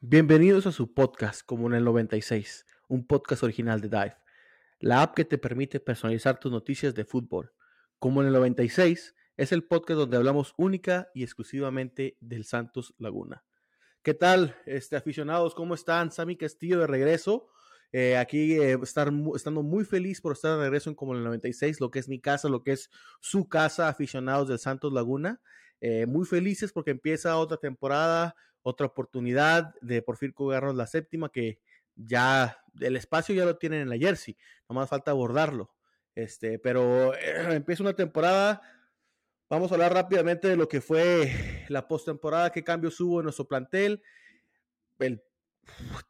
Bienvenidos a su podcast como en el 96, un podcast original de Dive, la app que te permite personalizar tus noticias de fútbol. Como en el 96 es el podcast donde hablamos única y exclusivamente del Santos Laguna. ¿Qué tal, este, aficionados? ¿Cómo están? Sammy Castillo de regreso. Eh, aquí eh, estar, estando muy feliz por estar de regreso en como el 96, lo que es mi casa, lo que es su casa, aficionados del Santos Laguna. Eh, muy felices porque empieza otra temporada, otra oportunidad de por fin jugarnos la séptima, que ya el espacio ya lo tienen en la jersey, nomás falta abordarlo. Este, pero empieza una temporada. Vamos a hablar rápidamente de lo que fue la postemporada, qué cambios hubo en nuestro plantel, el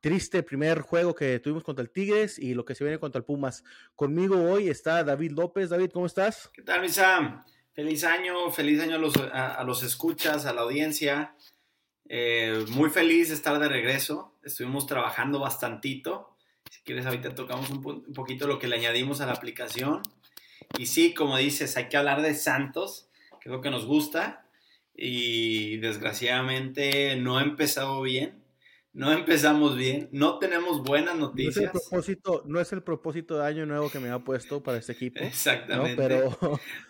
triste primer juego que tuvimos contra el Tigres y lo que se viene contra el Pumas. Conmigo hoy está David López. David, ¿cómo estás? ¿Qué tal, Misa? Feliz año, feliz año a los, a los escuchas, a la audiencia. Eh, muy feliz de estar de regreso. Estuvimos trabajando bastantito. Si quieres, ahorita tocamos un, un, poquito lo que le añadimos a la aplicación. Y sí, como dices, hay que hablar de Santos, que es lo que nos gusta. Y desgraciadamente no ha empezado bien. No empezamos bien. No tenemos buenas noticias. No es el propósito, no es el propósito de año nuevo que me ha puesto para este equipo. Exactamente. ¿no? Pero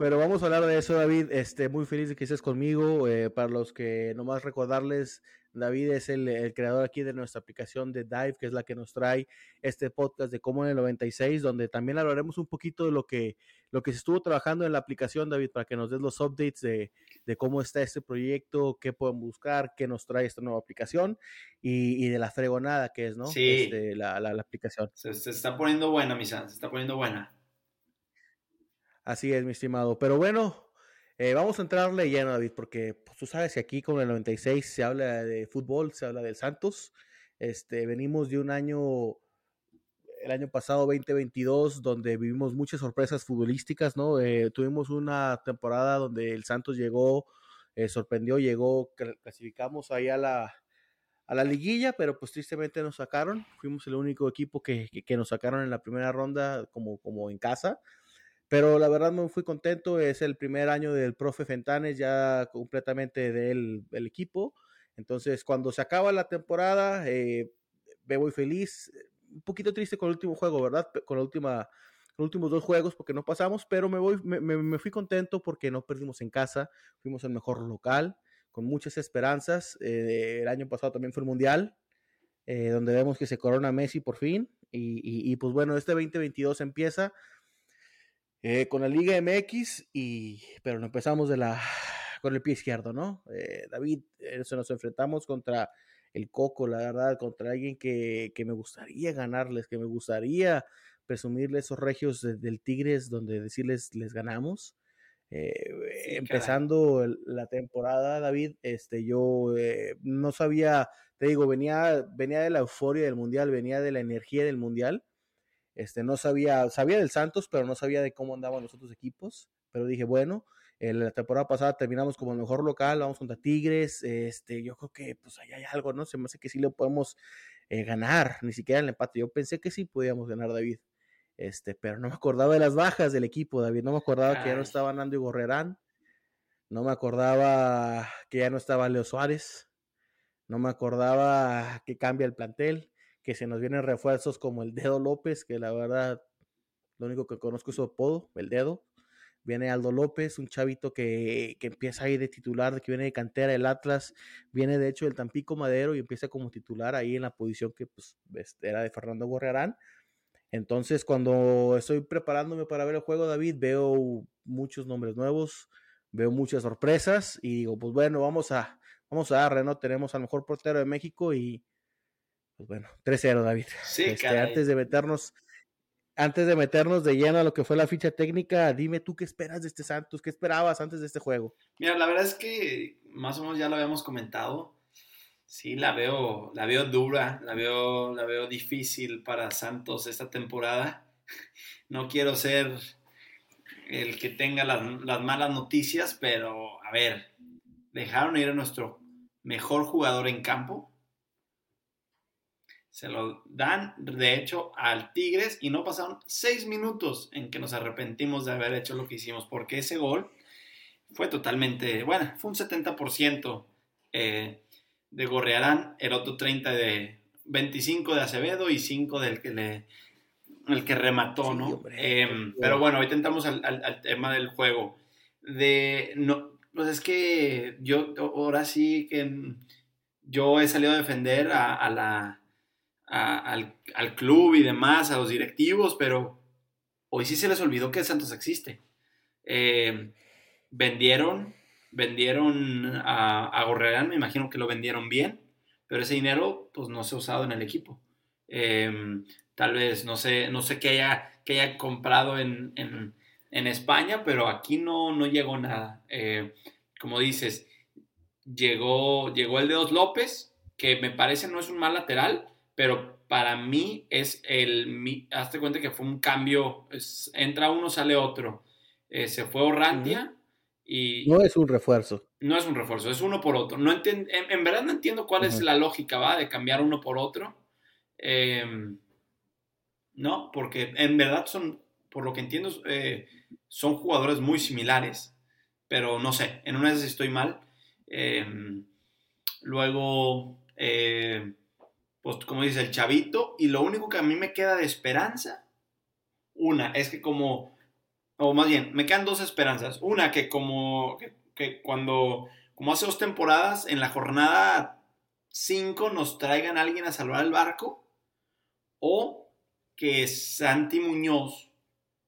pero vamos a hablar de eso, David. Este, muy feliz de que estés conmigo. Eh, para los que nomás recordarles, David es el, el, creador aquí de nuestra aplicación de Dive, que es la que nos trae este podcast de Cómo en el 96, donde también hablaremos un poquito de lo que, lo que se estuvo trabajando en la aplicación, David, para que nos des los updates de, de cómo está este proyecto, qué pueden buscar, qué nos trae esta nueva aplicación y, y de la fregonada que es, ¿no? Sí. Este, la, la, la, aplicación. Se, se está poniendo buena, Misa, se está poniendo buena. Así es, mi estimado. Pero bueno, eh, vamos a entrarle lleno, David, porque pues, tú sabes que aquí con el 96 se habla de fútbol, se habla del Santos. Este, venimos de un año, el año pasado 2022, donde vivimos muchas sorpresas futbolísticas, ¿no? Eh, tuvimos una temporada donde el Santos llegó, eh, sorprendió, llegó, clasificamos ahí a la, a la liguilla, pero pues tristemente nos sacaron. Fuimos el único equipo que, que, que nos sacaron en la primera ronda como, como en casa. Pero la verdad me fui contento, es el primer año del profe Fentanes ya completamente del, del equipo. Entonces, cuando se acaba la temporada, eh, me voy feliz, un poquito triste con el último juego, ¿verdad? Con la última, los últimos dos juegos porque no pasamos, pero me, voy, me, me, fui contento porque no perdimos en casa, fuimos el mejor local, con muchas esperanzas. Eh, el año pasado también fue el Mundial, eh, donde vemos que se corona Messi por fin. Y, y, y pues bueno, este 2022 empieza eh, con la Liga MX, y, pero no empezamos de la, con el pie izquierdo, ¿no? Eh, David, eso nos enfrentamos contra el Coco, la verdad, contra alguien que, que me gustaría ganarles, que me gustaría presumirles esos regios de, del Tigres, donde decirles les ganamos. Eh, sí, empezando la temporada, David, este, yo eh, no sabía, te digo, venía, venía de la euforia del mundial, venía de la energía del mundial, este, no sabía, sabía del Santos, pero no sabía de cómo andaban los otros equipos. Pero dije, bueno, eh, la temporada pasada terminamos como el mejor local, vamos contra Tigres. Este, yo creo que pues ahí hay algo, ¿no? Se me hace que sí lo podemos eh, ganar, ni siquiera el empate. Yo pensé que sí podíamos ganar, David. Este, pero no me acordaba de las bajas del equipo, David. No me acordaba Ay. que ya no estaba Nando y Gorrerán. No me acordaba que ya no estaba Leo Suárez. No me acordaba que cambia el plantel que se nos vienen refuerzos como el Dedo López, que la verdad, lo único que conozco es su apodo, el Dedo. Viene Aldo López, un chavito que, que empieza ahí de titular, que viene de cantera del Atlas, viene de hecho del Tampico Madero y empieza como titular ahí en la posición que pues, era de Fernando Gorrearán. Entonces, cuando estoy preparándome para ver el juego, David, veo muchos nombres nuevos, veo muchas sorpresas y digo, pues bueno, vamos a, vamos a darle, ¿no? Tenemos al mejor portero de México y, pues bueno, 3-0, David. Sí, este, antes de meternos, antes de meternos de lleno a lo que fue la ficha técnica, dime tú qué esperas de este Santos, qué esperabas antes de este juego. Mira, la verdad es que más o menos ya lo habíamos comentado. Sí, la veo, la veo dura, la veo, la veo difícil para Santos esta temporada. No quiero ser el que tenga las, las malas noticias, pero a ver, dejaron ir a nuestro mejor jugador en campo, Se lo dan, de hecho, al Tigres y no pasaron seis minutos en que nos arrepentimos de haber hecho lo que hicimos, porque ese gol fue totalmente, bueno, fue un 70% eh, de Gorrearán, el otro 30 de 25 de Acevedo y 5 del que le el que remató, ¿no? Em, pero bueno, ahorita entramos al, tema del juego. De, no, pues es que yo ahora sí que yo he salido a defender a, la, al, club y demás, a los directivos, pero hoy sí se les olvidó que Santos existe. Em, vendieron, vendieron a, a me imagino que lo vendieron bien, pero ese dinero pues no se ha usado en el equipo. Em, tal vez, no sé, no sé qué haya, que haya comprado en, España, pero aquí no, no llegó nada. Eh, como dices, llegó, llegó el de Dos López, que me parece no es un mal lateral, pero para mí es el, hazte cuenta que fue un cambio, entra uno, sale otro. Eh, se fue Orrantia y... No es un refuerzo. No es un refuerzo, es uno por otro. No en, verdad no entiendo cuál es la lógica, ¿va? De cambiar uno por otro. Eh, ¿no? Porque en verdad son, por lo que entiendo, eh, son jugadores muy similares, pero no sé, en una vez estoy mal. Em, luego, eh, pues como dice el chavito, y lo único que a mí me queda de esperanza, una, es que como, o más bien, me quedan dos esperanzas. Una, que como, que, cuando, como hace dos temporadas, en la jornada 5 nos traigan a alguien a salvar el barco, o que Santi Muñoz,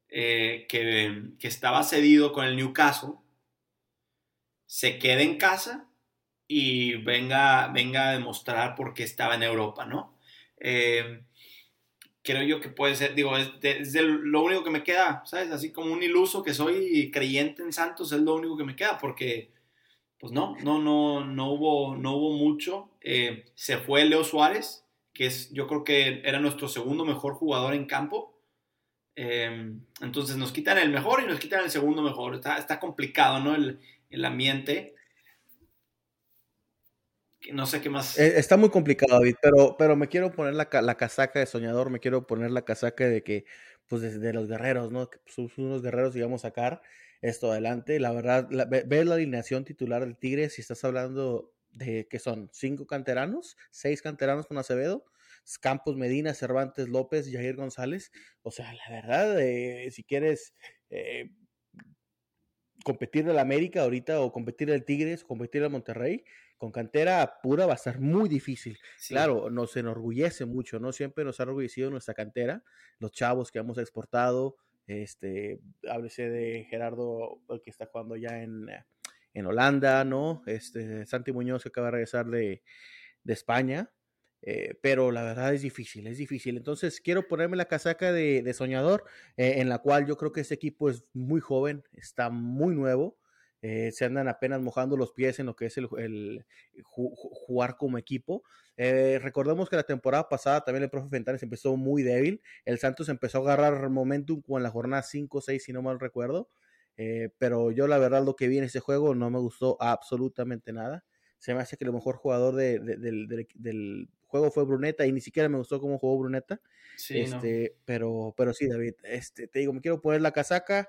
eh, que, estaba cedido con el Newcastle, se quede en casa y venga, venga a demostrar por qué estaba en Europa, ¿no? Eh, creo yo que puede ser, digo, es, lo único que me queda, ¿sabes? Así como un iluso que soy creyente en Santos, es lo único que me queda, porque, pues no, no, no, no hubo, no hubo mucho. Eh, se fue Leo Suárez, que es, yo creo que era nuestro segundo mejor jugador en campo. Em, entonces nos quitan el mejor y nos quitan el segundo mejor. Está, está complicado, ¿no? El, el ambiente. No sé qué más. Eh, está muy complicado, David, pero, pero me quiero poner la, la, casaca de soñador, me quiero poner la casaca de que, pues, de, los guerreros, ¿no? Que son unos guerreros y a sacar esto adelante. La verdad, ver la alineación titular del Tigre, si estás hablando de que son cinco canteranos, seis canteranos con Acevedo, Campos Medina, Cervantes López, Jair González. O sea, la verdad, eh, si quieres eh, competir del América ahorita o competir del Tigres, competir del Monterrey, con cantera pura va a ser muy difícil. Claro, nos enorgullece mucho, ¿no? Siempre nos ha orgullecido nuestra cantera, los chavos que hemos exportado, este, háblese de Gerardo, que está jugando ya en en Holanda, ¿no? Este, Santi Muñoz que acaba de regresar de, España, eh, pero la verdad es difícil, es difícil. Entonces quiero ponerme la casaca de, soñador, eh, en la cual yo creo que este equipo es muy joven, está muy nuevo. Eh, se andan apenas mojando los pies en lo que es el, jugar como equipo. recordemos que la temporada pasada también el profe Fentanes empezó muy débil. El Santos empezó a agarrar momentum con la jornada 5 6, si no mal recuerdo. Eh, pero yo la verdad lo que vi en ese juego no me gustó absolutamente nada. Se me hace que el mejor jugador del, juego fue Bruneta y ni siquiera me gustó cómo jugó Bruneta. este, pero, pero sí, David, este, te digo, me quiero poner la casaca.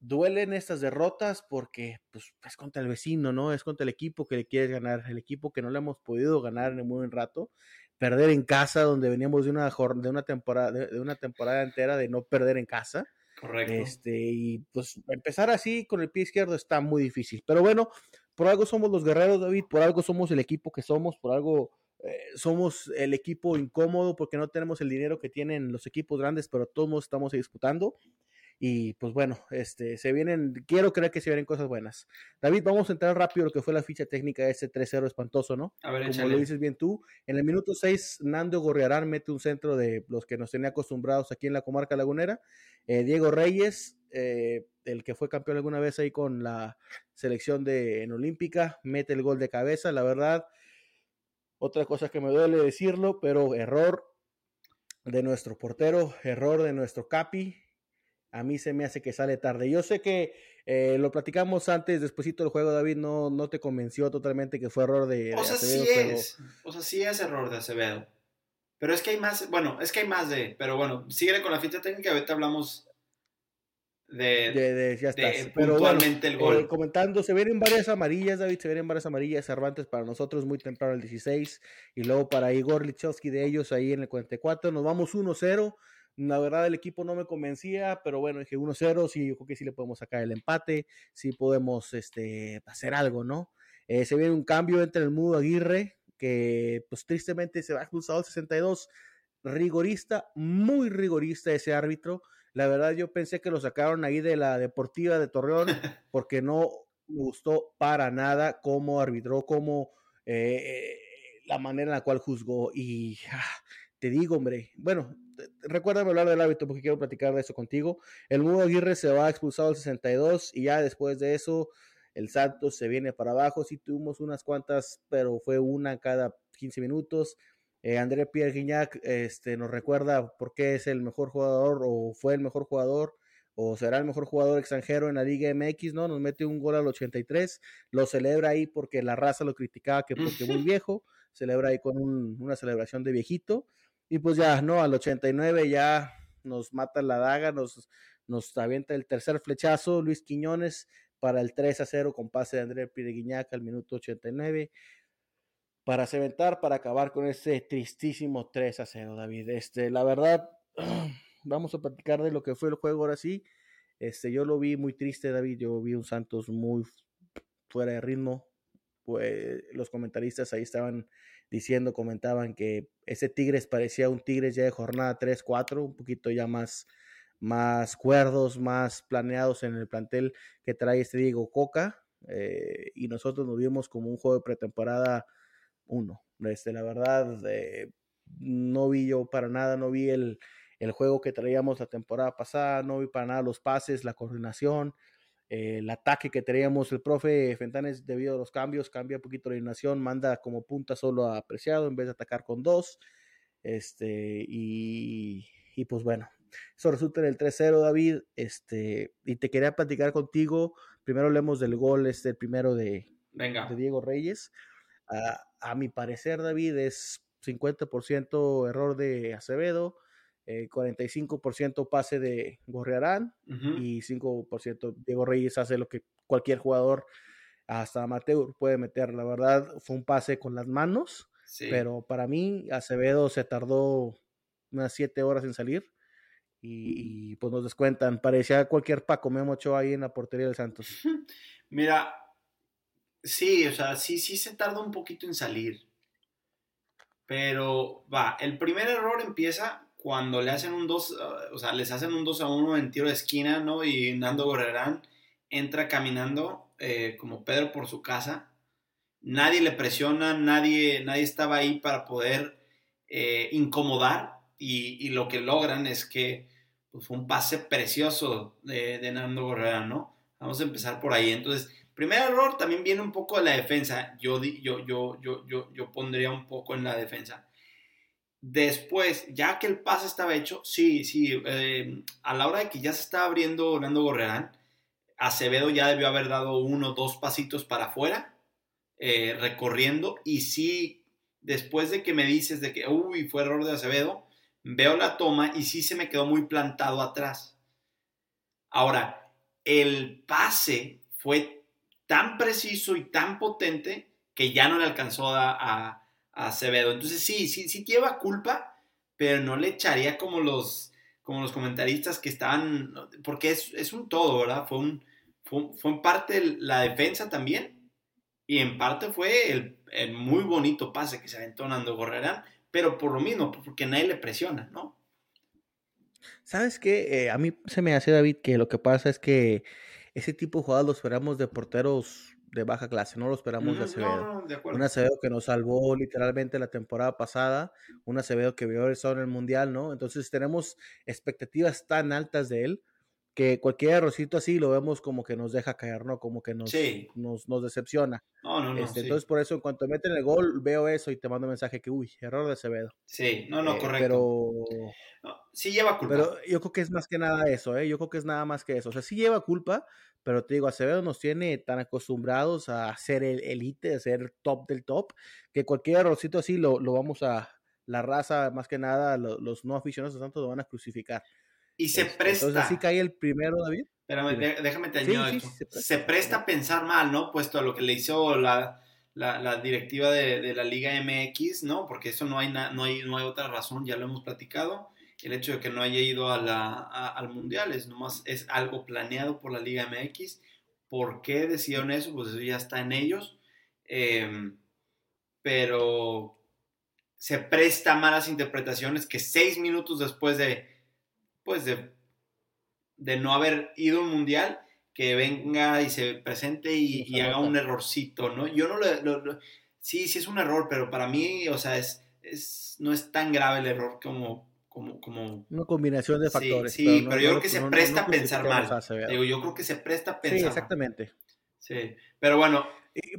Duelen estas derrotas porque pues, es contra el vecino, ¿no? Es contra el equipo que le quieres ganar, el equipo que no le hemos podido ganar en un buen rato. Perder en casa, donde veníamos de una, de una, temporada, de una temporada entera de no perder en casa Correcto. Este, y pues empezar así con el pie izquierdo está muy difícil. Pero bueno, por algo somos los guerreros, David, por algo somos el equipo que somos, por algo eh, somos el equipo incómodo porque no tenemos el dinero que tienen los equipos grandes, pero todos estamos disputando. Y pues bueno, este, se vienen, quiero creer que se vienen cosas buenas. David, vamos a entrar rápido lo que fue la ficha técnica de ese 3-0 espantoso, ¿no? A ver, Como lo dices bien tú, en el minuto 6, Nando Gorriarán mete un centro de los que nos tenía acostumbrados aquí en la comarca lagunera. Eh, Diego Reyes, eh, el que fue campeón alguna vez ahí con la selección de en Olímpica, mete el gol de cabeza, la verdad. Otra cosa que me duele decirlo, pero error de nuestro portero, error de nuestro capi, a mí se me hace que sale tarde. Yo sé que eh, lo platicamos antes, despuésito del juego, David, no, no te convenció totalmente que fue error de, o sea, Acevedo. Sí es. O sea, sí es error de Acevedo. Pero es que hay más, bueno, es que hay más de, pero bueno, sigue con la ficha técnica, ahorita hablamos de, de, ya estás. Pero puntualmente el gol. Eh, comentando, se vienen varias amarillas, David, se vienen varias amarillas, Cervantes para nosotros muy temprano el 16 y luego para Igor Lichowski de ellos ahí en el 44, nos vamos 1-0. La verdad el equipo no me convencía, pero bueno, dije 1-0, sí, yo creo que sí le podemos sacar el empate, sí podemos este, hacer algo, ¿no? Eh, se viene un cambio entre el Mudo Aguirre, que pues tristemente se va expulsado al 62, rigorista, muy rigorista ese árbitro, la verdad, yo pensé que lo sacaron ahí de la Deportiva de Torreón porque no me gustó para nada cómo arbitró, cómo eh, la manera en la cual juzgó. Y ah, te digo, hombre, bueno, recuérdame hablar del árbitro porque quiero platicar de eso contigo. El Mudo Aguirre se va expulsado al 62 y ya después de eso el Santos se viene para abajo. Sí tuvimos unas cuantas, pero fue una cada 15 minutos. Eh, André Pierre Guignac este, nos recuerda por qué es el mejor jugador o fue el mejor jugador o será el mejor jugador extranjero en la Liga MX, ¿no? Nos mete un gol al 83, lo celebra ahí porque la raza lo criticaba que porque muy viejo, celebra ahí con una celebración de viejito, y pues ya, ¿no? Al 89 ya nos mata la daga, nos, nos avienta el tercer flechazo, Luis Quiñones para el 3 a 0 con pase de André Pierre Guignac al minuto 89 para cementar, para acabar con ese tristísimo 3 a 0, David. Este, la verdad, vamos a platicar de lo que fue el juego ahora sí. Este, yo lo vi muy triste, David. Yo vi un Santos muy fuera de ritmo. Pues los comentaristas ahí estaban diciendo, comentaban que ese Tigres parecía un Tigres ya de jornada 3-4, un poquito ya más, más cuerdos, más planeados en el plantel que trae este Diego Coca. Eh, y nosotros nos vimos como un juego de pretemporada uno. Este, la verdad, eh, no vi yo para nada, no vi el, el, juego que traíamos la temporada pasada, no vi para nada los pases, la coordinación, eh, el ataque que traíamos. El profe Fentanes, debido a los cambios, cambia un poquito la alineación, manda como punta solo a Apreciado en vez de atacar con dos. Este, y, y pues bueno, eso resulta en el 3-0, David. Este, y te quería platicar contigo. Primero hablemos del gol, este, el primero de, Venga. de Diego Reyes. Uh, a mi parecer, David, es 50% error de Acevedo, 45% eh, pase de Gorrearán y 5% Diego Reyes hace lo que cualquier jugador, hasta amateur, puede meter. La verdad, fue un pase con las manos, pero para mí Acevedo se tardó unas 7 horas en salir. Y, pues nos descuentan, parecía cualquier Paco Memo Ochoa ahí en la portería del Santos. Mira, Sí, o sea, sí, sí se tarda un poquito en salir. Pero va, el primer error empieza cuando le hacen un 2, ah, o sea, les hacen un 2 a 1 en tiro de esquina, ¿no? Y Nando Gorrerán entra caminando eh, como Pedro por su casa. Nadie le presiona, nadie, nadie estaba ahí para poder eh, incomodar. Y, lo que logran es que pues, fue un pase precioso de, de Nando Gorrerán, ¿no? Vamos a empezar por ahí. Entonces, Primer error también viene un poco de la defensa. Yo, yo, yo, yo, yo, yo pondría un poco en la defensa. Después, ya que el pase estaba hecho, sí, sí, eh, a la hora de que ya se estaba abriendo Orlando Gorrerán, Acevedo ya debió haber dado uno o dos pasitos para afuera, eh, recorriendo, y sí, después de que me dices de que, uy, fue error de Acevedo, veo la toma y sí se me quedó muy plantado atrás. Ahora, el pase fue tan preciso y tan potente que ya no le alcanzó a, Acevedo. Entonces sí, sí, sí lleva culpa, pero no le echaría como los, como los comentaristas que estaban, porque es, un todo, ¿verdad? Fue, un, fue, en parte la defensa también y en parte fue el, muy bonito pase que se aventó Nando Gorrerán, pero por lo mismo, porque nadie le presiona, ¿no? ¿Sabes qué? Eh, a mí se me hace, David, que lo que pasa es que ese tipo de jugadas lo esperamos de porteros de baja clase, no lo esperamos de Acevedo. un Acevedo que nos salvó literalmente la temporada pasada, un Acevedo que vio eso en el Mundial, ¿no? Entonces tenemos expectativas tan altas de él que cualquier errorcito así lo vemos como que nos deja caer, ¿no? Como que nos, nos, decepciona. No, no, no, este, Entonces, por eso, en cuanto meten el gol, veo eso y te mando un mensaje que, uy, error de Acevedo. Sí, no, no, eh, correcto. Pero. sí lleva culpa. Pero yo creo que es más que nada eso, ¿eh? Yo creo que es nada más que eso. O sea, sí lleva culpa, pero te digo, Acevedo nos tiene tan acostumbrados a ser el elite, a ser top del top, que cualquier errorcito así lo, lo vamos a la raza, más que nada, los no aficionados a Santos lo van a crucificar. Y se presta. Entonces sí cae el primero, David. Pero déjame te esto. se, presta. a pensar mal, ¿no? Puesto a lo que le hizo la, directiva de, la Liga MX, ¿no? Porque eso no hay, no, hay, no hay otra razón, ya lo hemos platicado. El hecho de que no haya ido a la, al Mundial es nomás es algo planeado por la Liga MX. ¿Por qué decidieron eso? Pues eso ya está en ellos. Em, pero se presta malas interpretaciones que seis minutos después de, pues de, de no haber ido a un mundial, que venga y se presente y, haga un errorcito, ¿no? Yo no lo, sí, sí es un error, pero para mí, o sea, es, es no es tan grave el error como, como, como... Una combinación de factores. Sí, pero, yo creo que se presta a pensar mal. Digo, yo creo que se presta a pensar Sí, exactamente. Sí, pero bueno,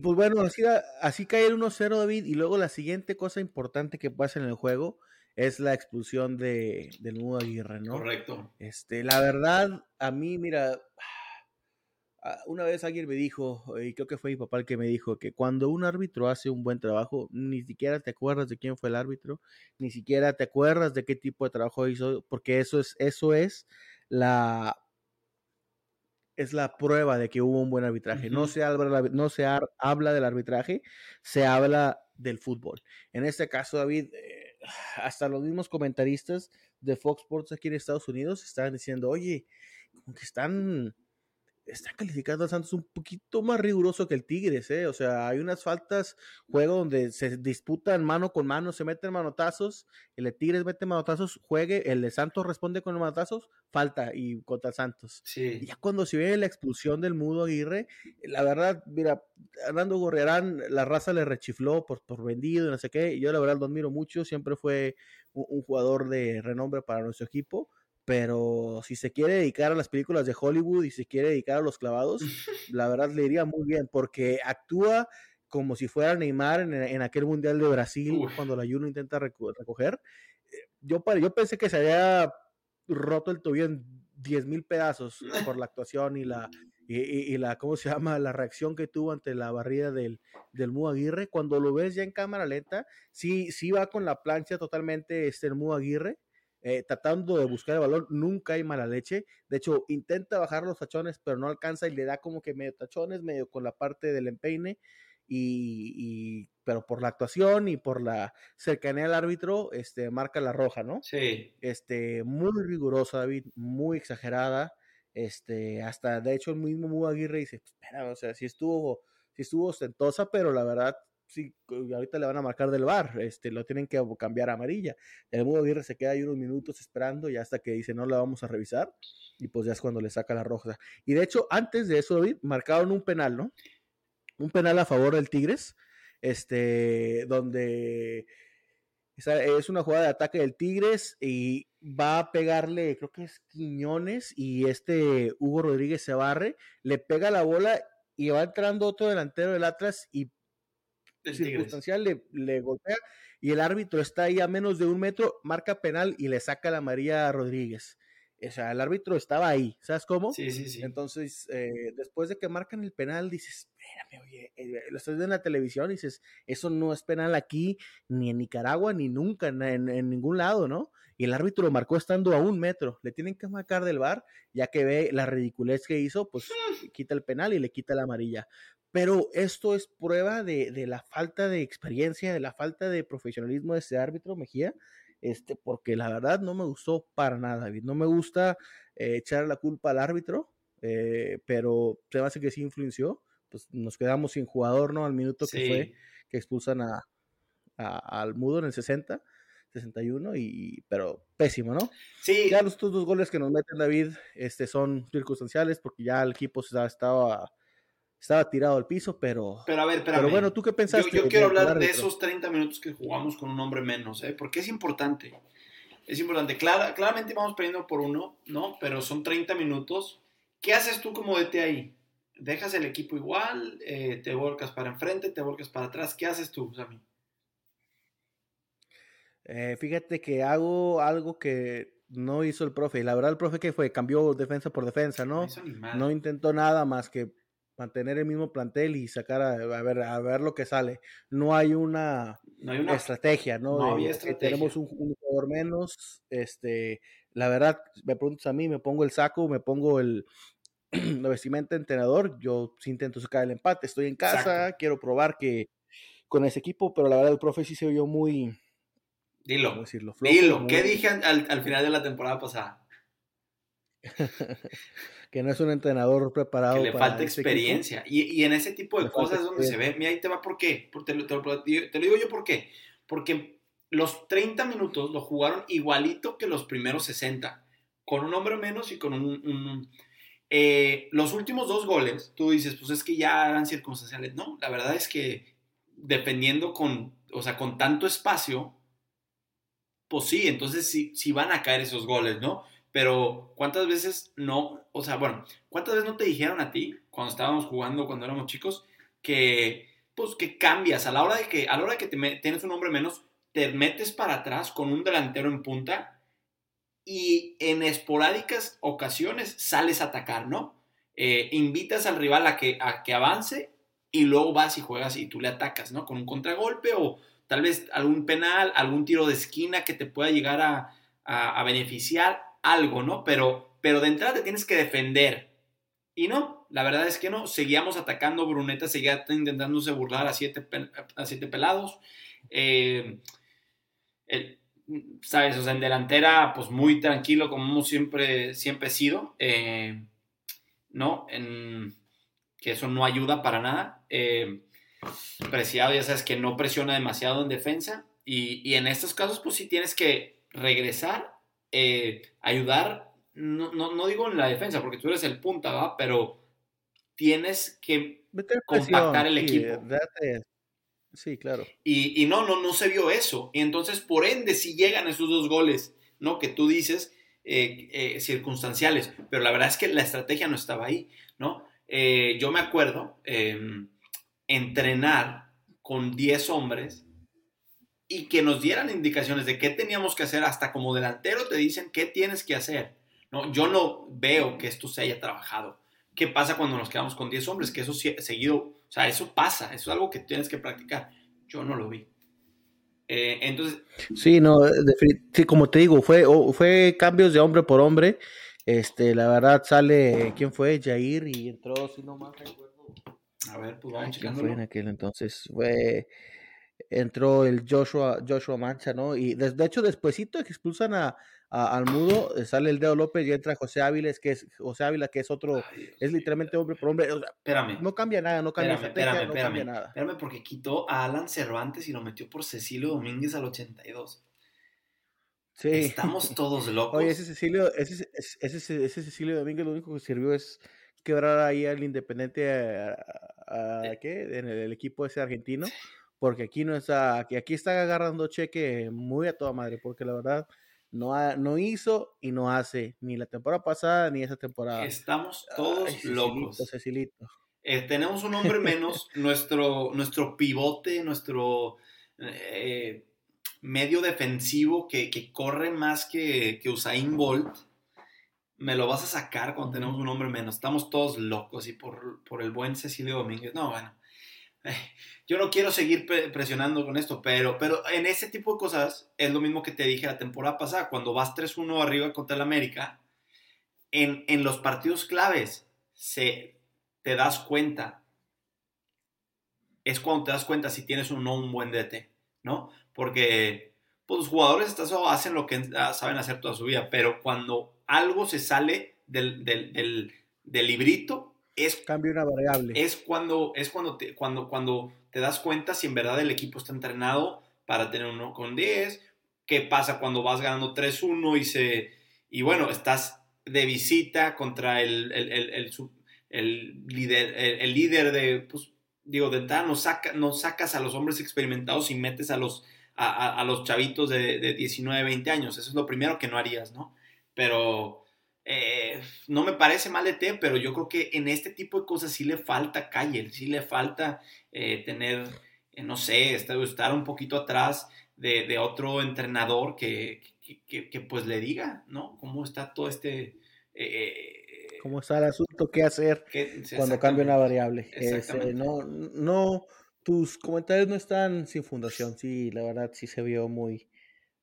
pues bueno, así, así cae el 1-0 David y luego la siguiente cosa importante que pasa en el juego es la expulsión de, del Nudo Aguirre, ¿no? Correcto. Este, la verdad, a mí, mira, una vez alguien me dijo, y creo que fue mi papá el que me dijo, que cuando un árbitro hace un buen trabajo, ni siquiera te acuerdas de quién fue el árbitro, ni siquiera te acuerdas de qué tipo de trabajo hizo, porque eso es, eso es la es la prueba de que hubo un buen arbitraje. No se, habla, no se habla del arbitraje, se habla del fútbol. En este caso, David, eh, hasta los mismos comentaristas de Fox Sports aquí en Estados Unidos estaban diciendo, oye, como que están está calificando a Santos un poquito más riguroso que el Tigres, ¿eh? O sea, hay unas faltas, juego donde se disputan mano con mano, se meten manotazos, el de Tigres mete manotazos, juegue, el de Santos responde con manotazos, falta y contra Santos. Sí. Y ya cuando se ve la expulsión del Mudo Aguirre, la verdad, mira, Hernando Gorriarán, la raza le rechifló por, por vendido y no sé qué, yo la verdad lo admiro mucho, siempre fue un jugador de renombre para nuestro equipo pero si se quiere dedicar a las películas de Hollywood y se quiere dedicar a los clavados, la verdad le iría muy bien, porque actúa como si fuera Neymar en, aquel Mundial de Brasil, cuando la Juno intenta recoger. Eh, yo, yo pensé que se había roto el tobillo en 10 mil pedazos por la actuación y la, y, la, ¿cómo se llama? La reacción que tuvo ante la barrida del, del Mu Aguirre. Cuando lo ves ya en cámara lenta, sí, sí va con la plancha totalmente este, el Mu Aguirre eh, tratando de buscar el balón, nunca hay mala leche. De hecho, intenta bajar los tachones, pero no alcanza y le da como que medio tachones, medio con la parte del empeine. Y, pero por la actuación y por la cercanía al árbitro, este, marca la roja, ¿no? Sí. Este, muy rigurosa, David, muy exagerada. Este, hasta de hecho el mismo Mu Aguirre dice, espera, o sea, si estuvo, si estuvo ostentosa, pero la verdad sí, ahorita le van a marcar del bar, este, lo tienen que cambiar a amarilla. El Mudo se queda ahí unos minutos esperando y hasta que dice no la vamos a revisar y pues ya es cuando le saca la roja. Y de hecho, antes de eso, David, marcaron un penal, ¿no? Un penal a favor del Tigres, este, donde es una jugada de ataque del Tigres y va a pegarle, creo que es Quiñones y este Hugo Rodríguez se barre, le pega la bola y va entrando otro delantero del Atlas y circunstancial le, le, golpea y el árbitro está ahí a menos de un metro, marca penal y le saca la María Rodríguez. O sea, el árbitro estaba ahí, ¿sabes cómo? Sí, sí, sí. Entonces, eh, después de que marcan el penal, dices, espérame, oye, eh, lo estás viendo en la televisión y dices, eso no es penal aquí, ni en Nicaragua, ni nunca, en, en, ningún lado, ¿no? Y el árbitro lo marcó estando a un metro. Le tienen que marcar del bar, ya que ve la ridiculez que hizo, pues quita el penal y le quita la amarilla pero esto es prueba de, de, la falta de experiencia, de la falta de profesionalismo de ese árbitro Mejía, este, porque la verdad no me gustó para nada, David. No me gusta eh, echar la culpa al árbitro, eh, pero se me hace que sí influenció. Pues nos quedamos sin jugador, ¿no? Al minuto que fue que expulsan a, al Mudo en el 60. 61 y pero pésimo, ¿no? Sí. Ya los dos goles que nos meten David este son circunstanciales porque ya el equipo se estaba estaba tirado al piso, pero. Pero a ver, Pero bueno, ¿tú qué pensaste? Yo, quiero hablar de esos 30 minutos que jugamos con un hombre menos, ¿eh? Porque es importante. Es importante. claramente vamos perdiendo por uno, ¿no? Pero son 30 minutos. ¿Qué haces tú como DT ahí? ¿Dejas el equipo igual? Eh, ¿Te volcas para enfrente? ¿Te volcas para atrás? ¿Qué haces tú, Sammy? Eh, fíjate que hago algo que no hizo el profe. Y la verdad, el profe que fue, cambió defensa por defensa, ¿no? No, no intentó nada más que mantener el mismo plantel y sacar a, ver, a ver lo que sale. No hay una, estrategia, ¿no? Tenemos un, jugador menos, este, la verdad, me preguntas a mí, me pongo el saco, me pongo el, la vestimenta de entrenador, yo sí intento sacar el empate, estoy en casa, quiero probar que con ese equipo, pero la verdad el profe sí se vio muy... Dilo, decirlo? Dilo, ¿qué dije al final de la temporada pasada? que no es un entrenador preparado. Que le falta experiencia. Y, en ese tipo de cosas es donde se ve. Mira, ahí te va por qué. Te, lo digo yo por qué. Porque los 30 minutos lo jugaron igualito que los primeros 60. Con un hombre menos y con un. Eh, los últimos dos goles, tú dices, pues es que ya eran circunstanciales. No, la verdad es que dependiendo con. O sea, con tanto espacio, pues sí, entonces sí, sí van a caer esos goles, ¿no? Pero ¿cuántas veces no, o sea, bueno, cuántas veces no te dijeron a ti cuando estábamos jugando, cuando éramos chicos, que pues que cambias a la hora de que a la hora de que te tienes un hombre menos, te metes para atrás con un delantero en punta y en esporádicas ocasiones sales a atacar, ¿no? Eh, invitas al rival a que, a que avance y luego vas y juegas y tú le atacas, ¿no? Con un contragolpe o tal vez algún penal, algún tiro de esquina que te pueda llegar a, a beneficiar algo, ¿no? Pero, pero de entrada te tienes que defender. Y no, la verdad es que no. Seguíamos atacando. Bruneta seguía intentándose burlar a siete, a siete pelados. Eh, ¿Sabes? O sea, en delantera, pues muy tranquilo, como hemos siempre, siempre sido. Eh, ¿No? Que eso no ayuda para nada. Eh, Preciado, ya sabes que no presiona demasiado en defensa. Y, y en estos casos, pues sí tienes que regresar eh, ayudar, no, no, digo en la defensa, porque tú eres el punta, ¿va? Pero tienes que compactar el equipo. Sí, claro. Y, y, no, no, no se vio eso. Y entonces, por ende, si llegan esos dos goles, ¿no? Que tú dices, eh, eh, circunstanciales, pero la verdad es que la estrategia no estaba ahí, ¿no? yo me acuerdo em, entrenar con 10 hombres y que nos dieran indicaciones de qué teníamos que hacer, hasta como delantero te dicen qué tienes que hacer. No, yo no veo que esto se haya trabajado. ¿Qué pasa cuando nos quedamos con 10 hombres? Que eso seguido, o sea, eso pasa, eso es algo que tienes que practicar. Yo no lo vi. Eh, entonces. Sí, no, sí, como te digo, fue, fue cambios de hombre por hombre. Este, la verdad sale, ¿quién fue? Jair y entró, si no más recuerdo. A ver, pues vamos ¿Quién fue en aquel entonces? Fue entró el Joshua, Joshua Mancha, ¿no? Y de, hecho, despuesito que expulsan a, al mudo, eh, sale el Dedo López y entra José Ávila, que es José Ávila, que es otro, es literalmente hombre por hombre. espérame. No cambia nada, no cambia, espérame, no cambia nada. Espérame, porque quitó a Alan Cervantes y lo metió por Cecilio Domínguez al 82. Sí. Estamos todos locos. Oye, ese Cecilio, ese, ese, ese, Cecilio Domínguez lo único que sirvió es quebrar ahí al Independiente a, eh. ¿qué? en el, equipo ese argentino porque aquí no está, aquí está agarrando cheque muy a toda madre, porque la verdad no, no hizo y no hace ni la temporada pasada ni esa temporada. Estamos todos locos. Cecilito. Eh, tenemos un hombre menos, nuestro, nuestro pivote, nuestro eh, medio defensivo que, corre más que, que Usain Bolt. Me lo vas a sacar cuando tenemos un hombre menos. Estamos todos locos y por, por el buen Cecilio Domínguez. No, bueno yo no quiero seguir presionando con esto, pero, pero en ese tipo de cosas es lo mismo que te dije la temporada pasada, cuando vas 3-1 arriba contra el América, en, en, los partidos claves se, te das cuenta, es cuando te das cuenta si tienes o no un buen DT, ¿no? Porque pues, los jugadores hacen lo que saben hacer toda su vida, pero cuando algo se sale del, del, del librito, es, Cambia una variable. Es cuando, es cuando, te, cuando, cuando te das cuenta si en verdad el equipo está entrenado para tener uno con 10. ¿Qué pasa cuando vas ganando 3-1 y se. Y bueno, estás de visita contra el, el, el, el líder, el, líder de. Pues, digo, de entrada no, saca, no sacas a los hombres experimentados y metes a los, a, a, los chavitos de, de 19, 20 años. Eso es lo primero que no harías, ¿no? Pero eh, no me parece mal de té, pero yo creo que en este tipo de cosas sí le falta calle, sí le falta eh, tener, eh, no sé, estar un poquito atrás de, otro entrenador que, que, pues le diga, ¿no? Cómo está todo este, cómo está el asunto, qué hacer cuando cambia una variable. Este, no, no, tus comentarios no están sin fundación, sí, la verdad sí se vio muy,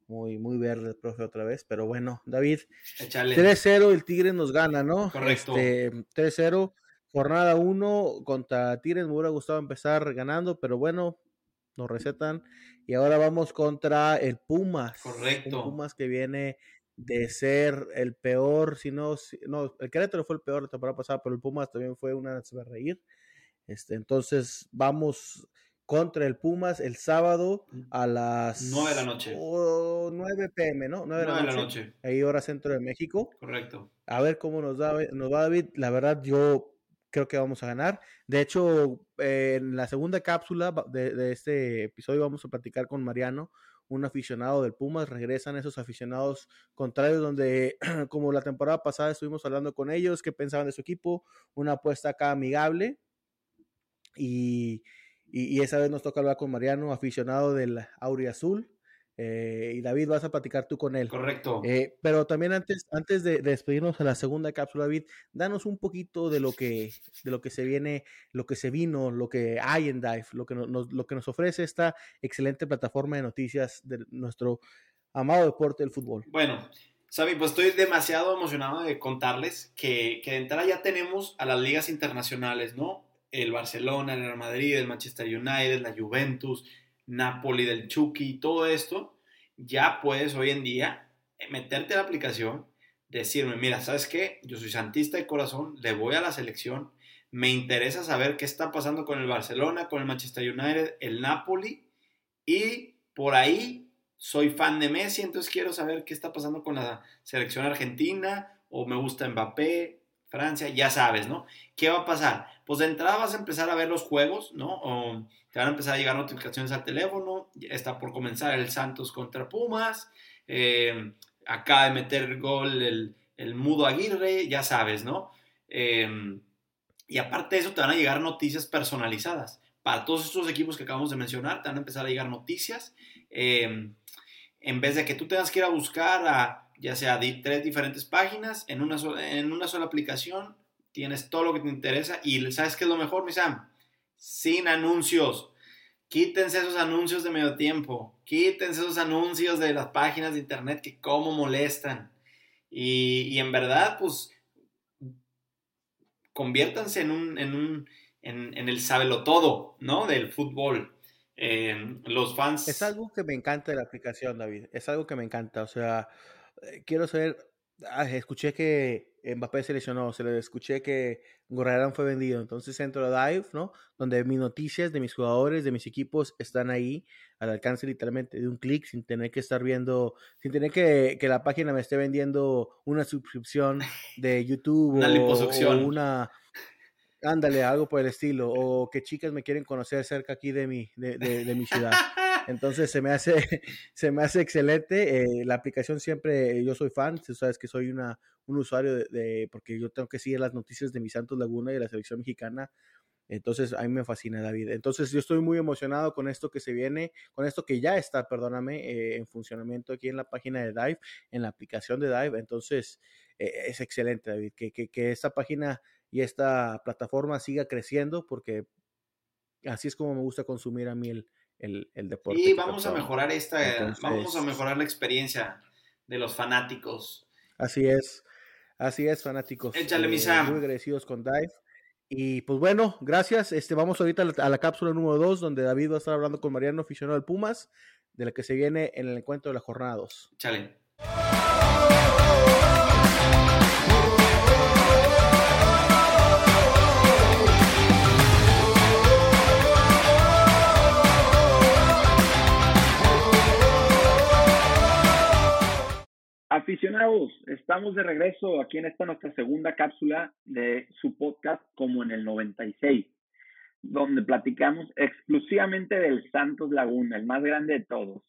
muy, muy verde el profe otra vez, pero bueno, David, 3-0 el Tigre nos gana, ¿no? Correcto. Este, 3-0, jornada 1 contra Tigres, me hubiera gustado empezar ganando, pero bueno, nos recetan. Y ahora vamos contra el Pumas. Correcto. Pumas que viene de ser el peor, si no, no, el Querétaro fue el peor la temporada pasada, pero el Pumas también fue una de reír. Este, entonces vamos contra el Pumas el sábado a las 9 de la noche. 9 pm, ¿no? 9 de, la, noche, Ahí hora centro de México. Correcto. A ver cómo nos, da, nos va David. La verdad, yo creo que vamos a ganar. De hecho, en la segunda cápsula de, de, este episodio vamos a platicar con Mariano, un aficionado del Pumas. Regresan esos aficionados contrarios donde, como la temporada pasada estuvimos hablando con ellos, qué pensaban de su equipo, una apuesta acá amigable. Y, y, esa vez nos toca hablar con Mariano, aficionado del Auri Azul. Eh, y David, vas a platicar tú con él. Correcto. Eh, pero también antes, antes de, despedirnos a la segunda cápsula, David, danos un poquito de lo que, de lo que se viene, lo que se vino, lo que hay en Dive, lo que nos, lo que nos ofrece esta excelente plataforma de noticias de nuestro amado deporte del fútbol. Bueno, Sabi, pues estoy demasiado emocionado de contarles que, que de entrada ya tenemos a las ligas internacionales, ¿no? El Barcelona, el Real Madrid, el Manchester United, la Juventus, Napoli del Chucky, todo esto, ya puedes hoy en día meterte a la aplicación, decirme, mira, ¿sabes qué? Yo soy santista de corazón, le voy a la selección, me interesa saber qué está pasando con el Barcelona, con el Manchester United, el Napoli, y por ahí soy fan de Messi, entonces quiero saber qué está pasando con la selección argentina, o me gusta Mbappé, Francia, ya sabes, ¿no? ¿Qué va a pasar? Pues de entrada vas a empezar a ver los juegos, ¿no? Te van a empezar a llegar notificaciones al teléfono, está por comenzar el Santos contra Pumas, eh, acaba de meter gol el, Mudo Aguirre, ya sabes, ¿no? Eh, y aparte de eso te van a llegar noticias personalizadas. Para todos estos equipos que acabamos de mencionar, te van a empezar a llegar noticias. Eh, en vez de que tú tengas que ir a buscar a ya sea de tres diferentes páginas en una, sola, en una sola aplicación. Tienes todo lo que te interesa y ¿sabes qué es lo mejor, mi Sam? Sin anuncios. Quítense esos anuncios de medio tiempo. Quítense esos anuncios de las páginas de internet que como molestan. Y, en verdad, pues, conviértanse en un, en un, en, el sábelo todo, ¿no? Del fútbol. Eh, los fans. Es algo que me encanta de la aplicación, David. Es algo que me encanta. O sea, quiero saber, ah, escuché que Mbappé se lesionó, se le escuché que Gorrarán fue vendido, entonces entro a Dive, ¿no? Donde mis noticias de mis jugadores, de mis equipos están ahí al alcance literalmente de un clic sin tener que estar viendo, sin tener que, que la página me esté vendiendo una suscripción de YouTube una o, una ándale, algo por el estilo, o que chicas me quieren conocer cerca aquí de mi, de, de mi ciudad. Entonces se me hace, se me hace excelente. Eh, la aplicación siempre, yo soy fan, tú sabes que soy una, un usuario de, porque yo tengo que seguir las noticias de mi Santos Laguna y de la selección mexicana. Entonces a mí me fascina David. Entonces yo estoy muy emocionado con esto que se viene, con esto que ya está, perdóname, eh, en funcionamiento aquí en la página de Dive, en la aplicación de Dive. Entonces eh, es excelente David, que, que, que esta página y esta plataforma siga creciendo porque así es como me gusta consumir a mí el, el, deporte. Y vamos a mejorar esta, vamos a mejorar la experiencia de los fanáticos. Así es, así es, fanáticos. Échale, eh, Muy agradecidos con Dive. Y pues bueno, gracias. Este, vamos ahorita a la, cápsula número 2, donde David va a estar hablando con Mariano, aficionado del Pumas, de la que se viene en el encuentro de la jornada 2. Échale. Aficionados, estamos de regreso aquí en esta nuestra segunda cápsula de su podcast como en el 96, donde platicamos exclusivamente del Santos Laguna, el más grande de todos.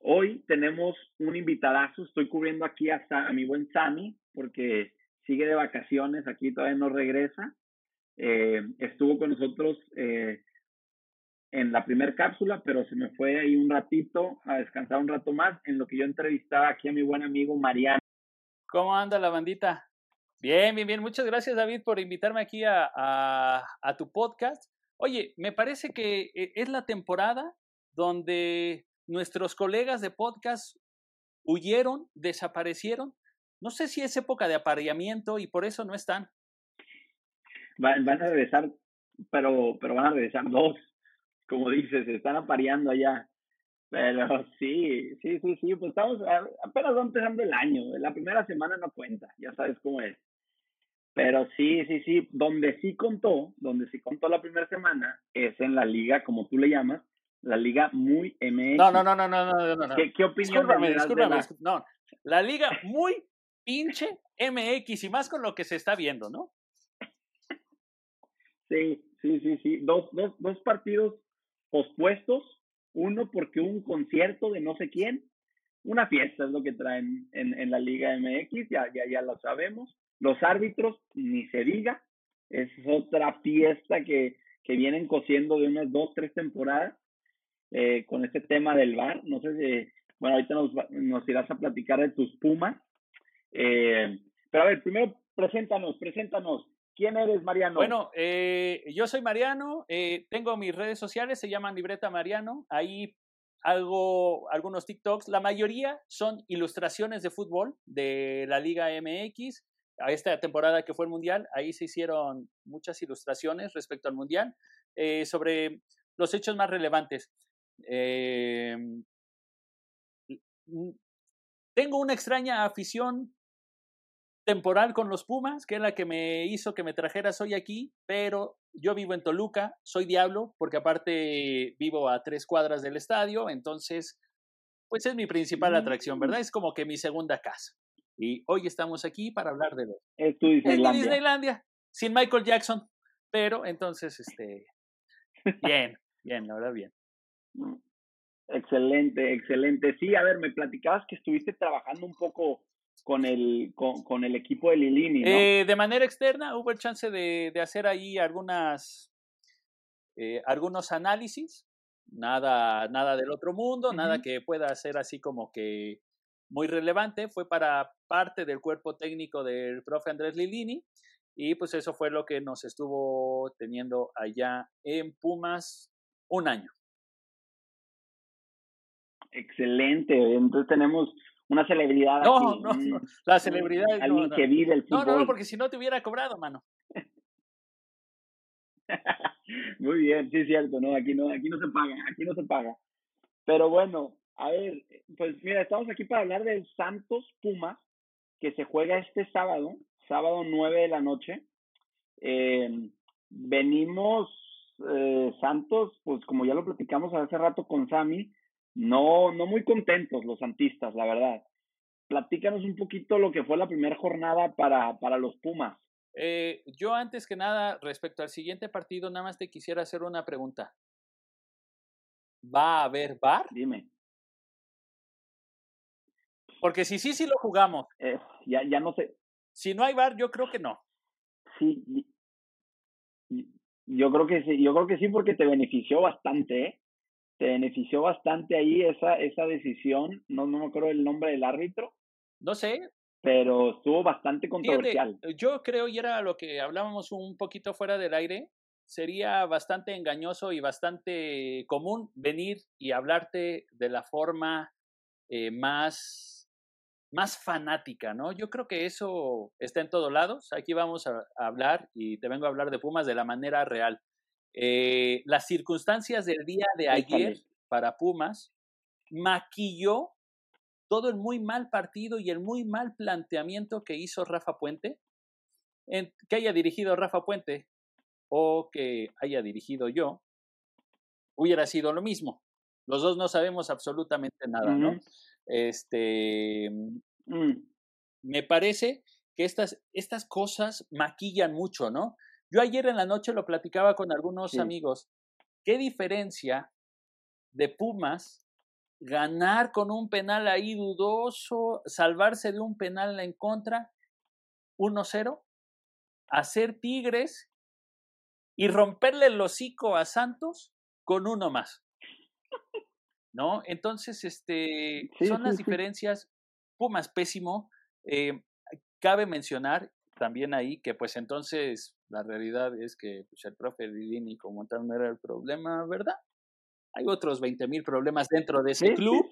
Hoy tenemos un invitadazo, estoy cubriendo aquí a, a mi buen Sammy, porque sigue de vacaciones, aquí todavía no regresa. Eh, estuvo con nosotros eh, en la primera cápsula, pero se me fue ahí un ratito a descansar un rato más en lo que yo entrevistaba aquí a mi buen amigo Mariano. ¿Cómo anda la bandita? Bien, bien, bien. Muchas gracias, David, por invitarme aquí a, a, tu podcast. Oye, me parece que eh, es la temporada donde nuestros colegas de podcast huyeron, desaparecieron. No sé si es época de apareamiento y por eso no están. Van, van a regresar, pero, pero van a regresar dos. Como dices, están apareando allá. Pero sí, sí, sí, sí, pues estamos, apenas va empezando el año. La primera semana no cuenta, ya sabes cómo es. Pero sí, sí, sí, donde sí contó, donde sí contó la primera semana, es en la liga, como tú le llamas, la liga muy MX. No, no, no, no, no, no, no. ¿Qué, qué opinión discúlpame, discúlpame, la... no, la liga muy pinche MX y más con lo que se está viendo, ¿no? Sí, sí, sí, sí. Dos, dos, dos partidos pospuestos, uno porque un concierto de no sé quién, una fiesta es lo que traen en, en la Liga MX, ya, ya, ya lo sabemos. Los árbitros, ni se diga, es otra fiesta que, que vienen cosiendo de unas dos, tres temporadas eh, con este tema del VAR. No sé si, bueno, ahorita nos, nos irás a platicar de tus Pumas. Eh, pero a ver, primero preséntanos, preséntanos. ¿Quién eres, Mariano? Bueno, eh, yo soy Mariano, tengo mis redes sociales, se llaman Libreta Mariano, ahí hago algunos TikToks, la mayoría son ilustraciones de fútbol de la Liga MX, esta temporada que fue el Mundial, ahí se hicieron muchas ilustraciones respecto al Mundial eh, sobre los hechos más relevantes. Eh, tengo una extraña afición temporal con los Pumas, que es la que me hizo que me trajeras hoy aquí, pero yo vivo en Toluca, soy diablo, porque aparte vivo a tres cuadras del estadio, entonces, pues es mi principal atracción, ¿verdad? Mm. Es como que mi segunda casa. Y hoy estamos aquí para hablar de los... Es tu Disneylandia. Disneylandia, sin Michael Jackson, pero entonces, este, bien, bien, la verdad, bien. Mm, excelente, excelente. Sí, a ver, me platicabas que estuviste trabajando un poco con el, con, con el equipo de Lilini, ¿no? Eh, de manera externa, hubo el chance de, de hacer ahí algunas, eh, algunos análisis, nada, nada del otro mundo, nada que pueda ser así como que muy relevante, fue para parte del cuerpo técnico del profe Andrés Lilini y pues eso fue lo que nos estuvo teniendo allá en Pumas un año. Excelente, entonces tenemos una celebridad. No, no, no, la celebridad es alguien que vive el fútbol. No, no, porque si no te hubiera cobrado, mano. Muy bien, sí es cierto, no, aquí no, aquí no se paga, aquí no se paga. Pero bueno, a ver, pues mira, estamos aquí para hablar del Santos Pumas, que se juega este sábado, sábado 9 de la noche. Eh, venimos, eh, Santos, pues como ya lo platicamos hace rato con Sami, no, no muy contentos los santistas, la verdad. Platícanos un poquito lo que fue la primera jornada para, para los Pumas. Eh, yo antes que nada, respecto al siguiente partido, nada más te quisiera hacer una pregunta. ¿Va a haber bar? Dime. Porque si sí, sí lo jugamos. Eh, ya, ya no sé. Si no hay bar, yo creo que no. Sí, yo creo que sí, yo creo que sí porque te benefició bastante, ¿eh? Te benefició bastante ahí esa, esa decisión. No, no me acuerdo el nombre del árbitro. No sé. Pero estuvo bastante controversial. yo creo, y era lo que hablábamos un poquito fuera del aire, sería bastante engañoso y bastante común venir y hablarte de la forma eh, más más fanática, ¿no? Yo creo que eso está en todos lados. Aquí vamos a, hablar y te vengo a hablar de Pumas de la manera real. Eh, las circunstancias del día de ayer para Pumas maquilló todo el muy mal partido y el muy mal planteamiento que hizo Rafa Puente, que haya dirigido Rafa Puente o que haya dirigido yo, hubiera sido lo mismo. Los dos no sabemos absolutamente nada, ¿no? Este, mm, me parece que estas, estas cosas maquillan mucho, ¿no? Yo ayer en la noche lo platicaba con algunos amigos. ¿Qué diferencia de Pumas ganar con un penal ahí dudoso, salvarse de un penal en contra, 1-0, hacer Tigres y romperle el hocico a Santos con uno más? ¿no? Entonces, este, son las diferencias. Pumas pésimo. Eh, cabe mencionar también ahí que pues entonces la realidad es que pues, el profe Lilini como tal no era el problema, ¿verdad? Hay otros 20 mil problemas dentro de ese club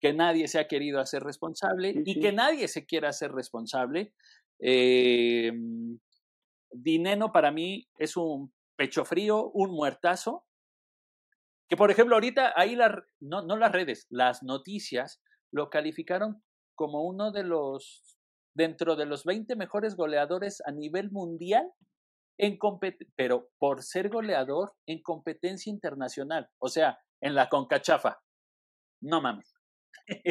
que nadie se ha querido hacer responsable y que nadie se quiera hacer responsable. Eh, Dineno para mí es un pecho frío, un muertazo, que por ejemplo ahorita ahí la, no, no las redes, las noticias lo calificaron como uno de los, dentro de los 20 mejores goleadores a nivel mundial, en pero por ser goleador en competencia internacional, o sea, en la concachafa. No mames.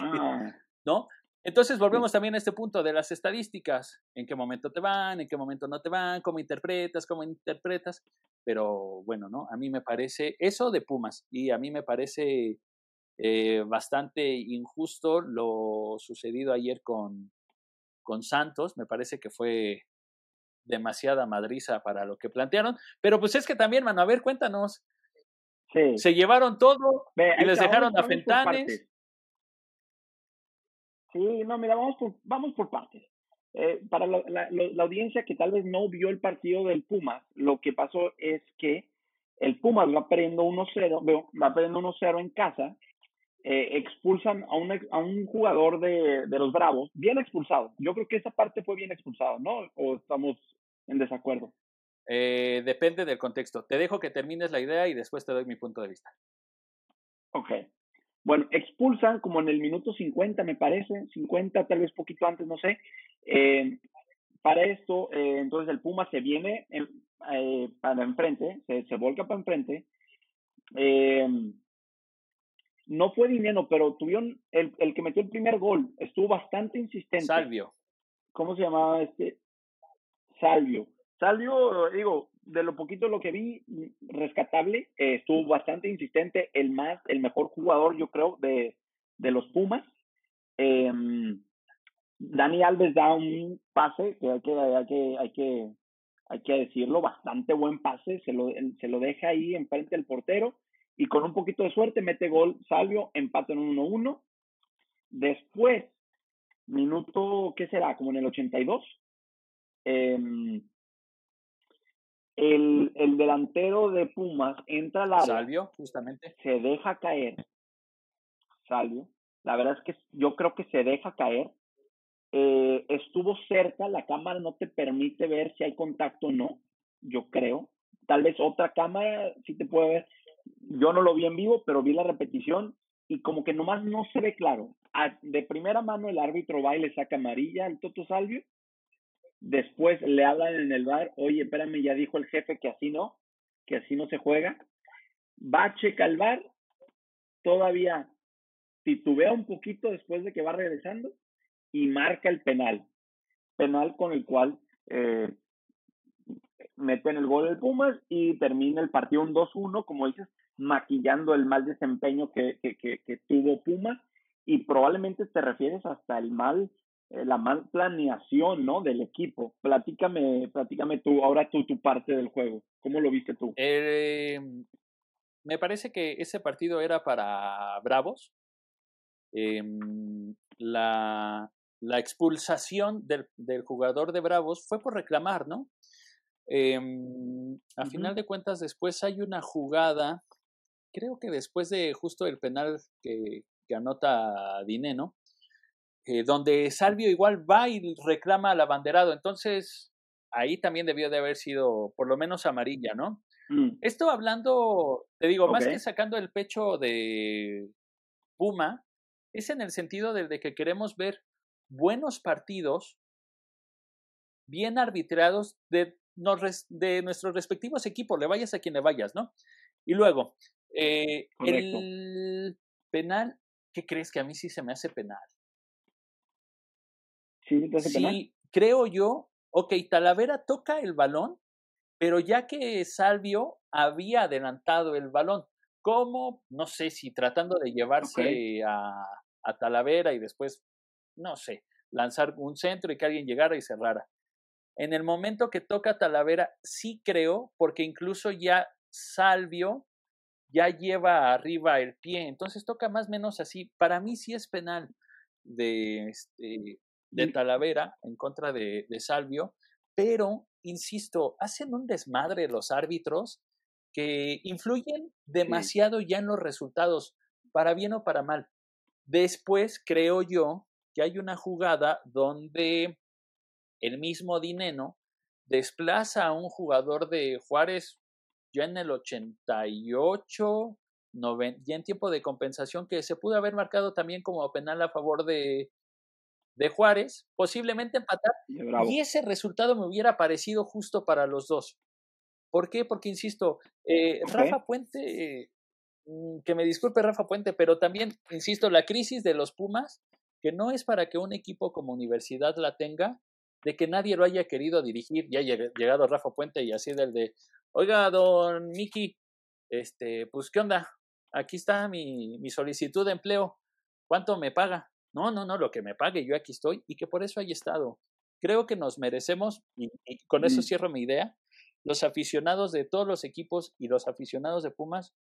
Ah. ¿No? Entonces volvemos también a este punto de las estadísticas, en qué momento te van, en qué momento no te van, cómo interpretas, cómo interpretas, pero bueno, ¿no? A mí me parece eso de Pumas y a mí me parece eh, bastante injusto lo sucedido ayer con, con Santos, me parece que fue demasiada madriza para lo que plantearon, pero pues es que también, mano, a ver, cuéntanos. Se llevaron todo y les dejaron a Fentanes Sí, no, mira, vamos por, vamos por partes. Eh, para la, la, audiencia que tal vez no vio el partido del Pumas, lo que pasó es que el Pumas va perdiendo 1-0, va perdiendo 1-0 en casa, eh, expulsan a un, a un jugador de, de, los Bravos, bien expulsado. Yo creo que esa parte fue bien expulsado, ¿no? ¿O estamos en desacuerdo? Eh, depende del contexto. Te dejo que termines la idea y después te doy mi punto de vista. Ok. Bueno, expulsan como en el minuto 50, me parece, 50, tal vez poquito antes, no sé. Eh, para esto, eh, entonces el Puma se viene para enfrente, se, se, volca para enfrente. No fue dinero, pero tuvieron el, el que metió el primer gol, estuvo bastante insistente. Salvio. ¿Cómo se llamaba este? Salvio. Salvio, digo, de lo poquito lo que vi, rescatable, eh, estuvo bastante insistente, el más, el mejor jugador, yo creo, de, de los Pumas. Eh, Dani Alves da un pase que hay que, hay que, hay que, hay que decirlo, bastante buen pase, se lo, se lo deja ahí enfrente del portero y con un poquito de suerte mete gol Salvio, empate en 1-1. Después, minuto, ¿qué será? Como en el 82. Eh, el, el delantero de Pumas entra al área. Salvio, justamente. Se deja caer. Salvio. La verdad es que yo creo que se deja caer. Eh, estuvo cerca, la cámara no te permite ver si hay contacto o no, yo creo. Tal vez otra cámara sí te puede ver. Yo no lo vi en vivo, pero vi la repetición y como que nomás no se ve claro. de primera mano el árbitro va y le saca amarilla al Toto Salvio Después le hablan en el bar, oye, espérame, ya dijo el jefe que así no, que así no se juega. Va a checar el bar, todavía titubea un poquito después de que va regresando y marca el penal. Penal con el cual eh, meten el gol del Pumas y termina el partido un 2-1, como dices, maquillando el mal desempeño que, que, tuvo Pumas y probablemente te refieres hasta el mal eh, la mal planeación, ¿no? Del equipo. Platícame, platícame tú, ahora tú, tu parte del juego. ¿Cómo lo viste tú? Eh, me parece que ese partido era para Bravos. Em, la, la, expulsación del, del, jugador de Bravos fue por reclamar, ¿no? Em, a final de cuentas, después hay una jugada, creo que después de justo el penal que, que anota Dineno, eh, donde Salvio igual va y reclama al abanderado. Entonces, ahí también debió de haber sido por lo menos amarilla, ¿no? Mm. Esto hablando, te digo, más que sacando el pecho de Puma, es en el sentido de, que queremos ver buenos partidos bien arbitrados de, de nuestros respectivos equipos, le vayas a quien le vayas, ¿no? Y luego, eh, el penal, ¿qué crees que a mí sí se me hace penal? Sí, creo yo, ok, Talavera toca el balón, pero ya que Salvio había adelantado el balón, ¿cómo? No sé si tratando de llevarse a, a Talavera y después, no sé, lanzar un centro y que alguien llegara y cerrara. En el momento que toca Talavera, sí creo, porque incluso ya Salvio ya lleva arriba el pie, entonces toca más o menos así. Para mí sí es penal de, este, de Talavera en contra de, de Salvio, pero, insisto, hacen un desmadre los árbitros que influyen demasiado ya en los resultados, para bien o para mal. Después creo yo que hay una jugada donde el mismo Dineno desplaza a un jugador de Juárez ya en el 88, ya en tiempo de compensación, que se pudo haber marcado también como penal a favor de, de Juárez, posiblemente empatar. Y ese resultado me hubiera parecido justo para los dos. ¿Por qué? Porque, insisto, eh, Rafa Puente, mm, que me disculpe Rafa Puente, pero también, insisto, la crisis de los Pumas, que no es para que un equipo como universidad la tenga, de que nadie lo haya querido dirigir, ya ha llegado Rafa Puente y así del de, oiga, don Miki, este, pues, ¿qué onda? Aquí está mi, mi solicitud de empleo, ¿cuánto me paga? No, no, no, lo que me pague, yo aquí estoy y que por eso haya estado. Creo que nos merecemos, y, con eso mm. cierro mi idea, los aficionados de todos los equipos y los aficionados de Pumas,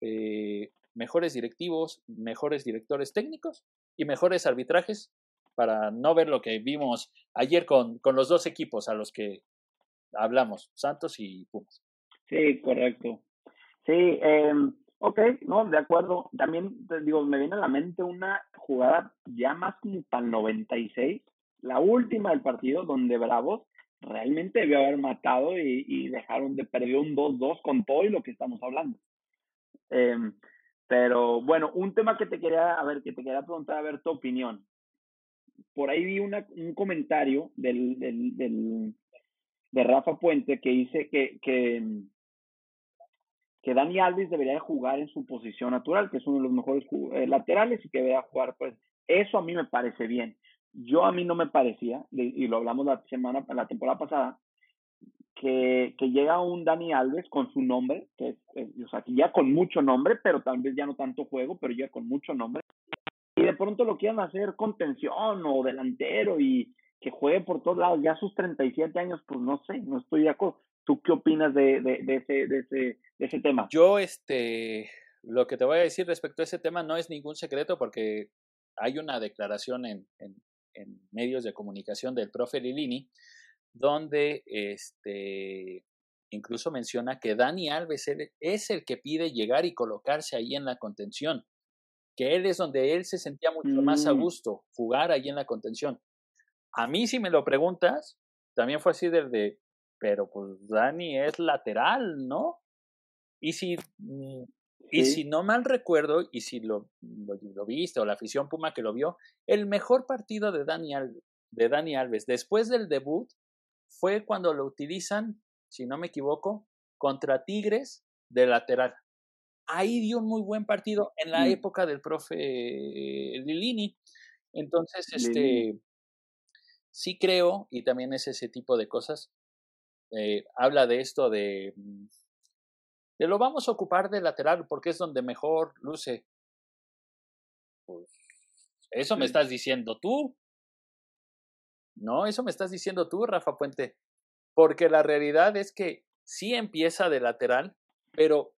eh, mejores directivos, mejores directores técnicos y mejores arbitrajes para no ver lo que vimos ayer con, con los dos equipos a los que hablamos, Santos y Pumas. Sí, correcto. Sí, eh, Ok, no, de acuerdo. También, te digo, me viene a la mente una jugada ya más como para el 96, la última del partido, donde Bravos realmente debió haber matado y, dejaron de perder un 2-2 con todo y lo que estamos hablando. Em, pero bueno, un tema que te quería, a ver, que te quería preguntar, a ver tu opinión. Por ahí vi una, un comentario del, del, del, de Rafa Puente que dice que, que que Dani Alves debería jugar en su posición natural, que es uno de los mejores eh, laterales y que debería jugar, pues eso a mí me parece bien. Yo a mí no me parecía, y lo hablamos la semana, la temporada pasada, que, que llega un Dani Alves con su nombre, que o sea, que ya con mucho nombre, pero tal vez ya no tanto juego, pero ya con mucho nombre, y de pronto lo quieran hacer contención o delantero y que juegue por todos lados, ya a sus 37 años, pues no sé, no estoy de acuerdo. ¿Tú qué opinas de, de, de, ese, de, ese, de ese tema? Yo, este, lo que te voy a decir respecto a ese tema no es ningún secreto porque hay una declaración en, en, medios de comunicación del profe Lilini donde este, incluso menciona que Dani Alves es el que pide llegar y colocarse ahí en la contención, que él es donde él se sentía mucho más a mm. gusto, jugar ahí en la contención. A mí, si me lo preguntas, también fue así desde, pero pues Dani es lateral, ¿no? Y si, mm, y si no mal recuerdo, y si lo, lo, viste, o la afición Puma que lo vio, el mejor partido de Dani, Alves, de Dani Alves después del debut fue cuando lo utilizan, si no me equivoco, contra Tigres de lateral. Ahí dio un muy buen partido en la mm. época del profe Lilini. Entonces, este, sí creo, y también es ese tipo de cosas, eh, habla de esto de, mm, de lo vamos a ocupar de lateral porque es donde mejor luce. Pues, eso me estás diciendo tú. No, eso me estás diciendo tú, Rafa Puente. Porque la realidad es que sí empieza de lateral, pero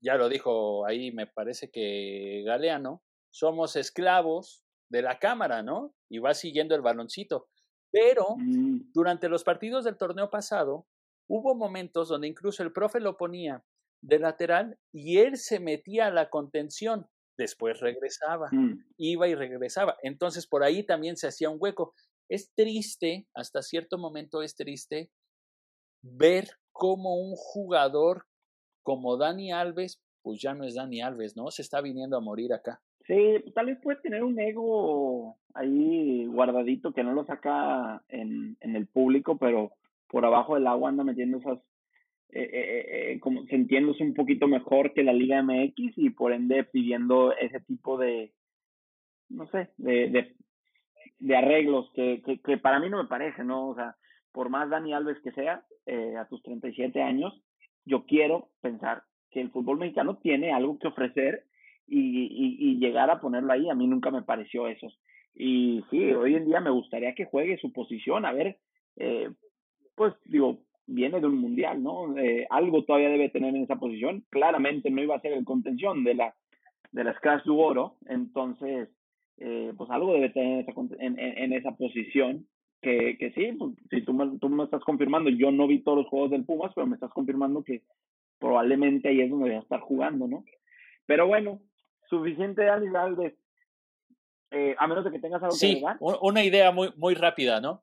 ya lo dijo ahí, me parece que Galeano, somos esclavos de la cámara, ¿no? Y va siguiendo el baloncito. Pero mm. durante los partidos del torneo pasado, hubo momentos donde incluso el profe lo ponía de lateral y él se metía a la contención. Después regresaba, mm. iba y regresaba. Entonces por ahí también se hacía un hueco. Es triste, hasta cierto momento es triste, ver cómo un jugador como Dani Alves, pues ya no es Dani Alves, ¿no? Se está viniendo a morir acá. Sí, tal vez puede tener un ego ahí guardadito que no lo saca en, en el público, pero por abajo del agua anda metiendo esas, eh, eh, eh, como sintiéndose un poquito mejor que la Liga MX y por ende pidiendo ese tipo de, no sé, de, de, de arreglos que, que, que, para mí no me parece, ¿no? O sea, por más Dani Alves que sea, eh, a tus 37 años, yo quiero pensar que el fútbol mexicano tiene algo que ofrecer y, y, llegar a ponerlo ahí, a mí nunca me pareció eso. Y sí, hoy en día me gustaría que juegue su posición, a ver, eh, pues digo, viene de un mundial, ¿no? Eh, algo todavía debe tener en esa posición. Claramente no iba a ser el contención de la de la Scratch du Oro, entonces, eh, pues algo debe tener en esa, en, en, esa posición. Que, que sí, pues, si tú me, tú me estás confirmando, yo no vi todos los juegos del Pumas, pero me estás confirmando que probablemente ahí es donde voy a estar jugando, ¿no? Pero bueno, suficiente de Alves. Eh, a menos de que tengas algo sí, que agregar. una idea muy, muy rápida, ¿no?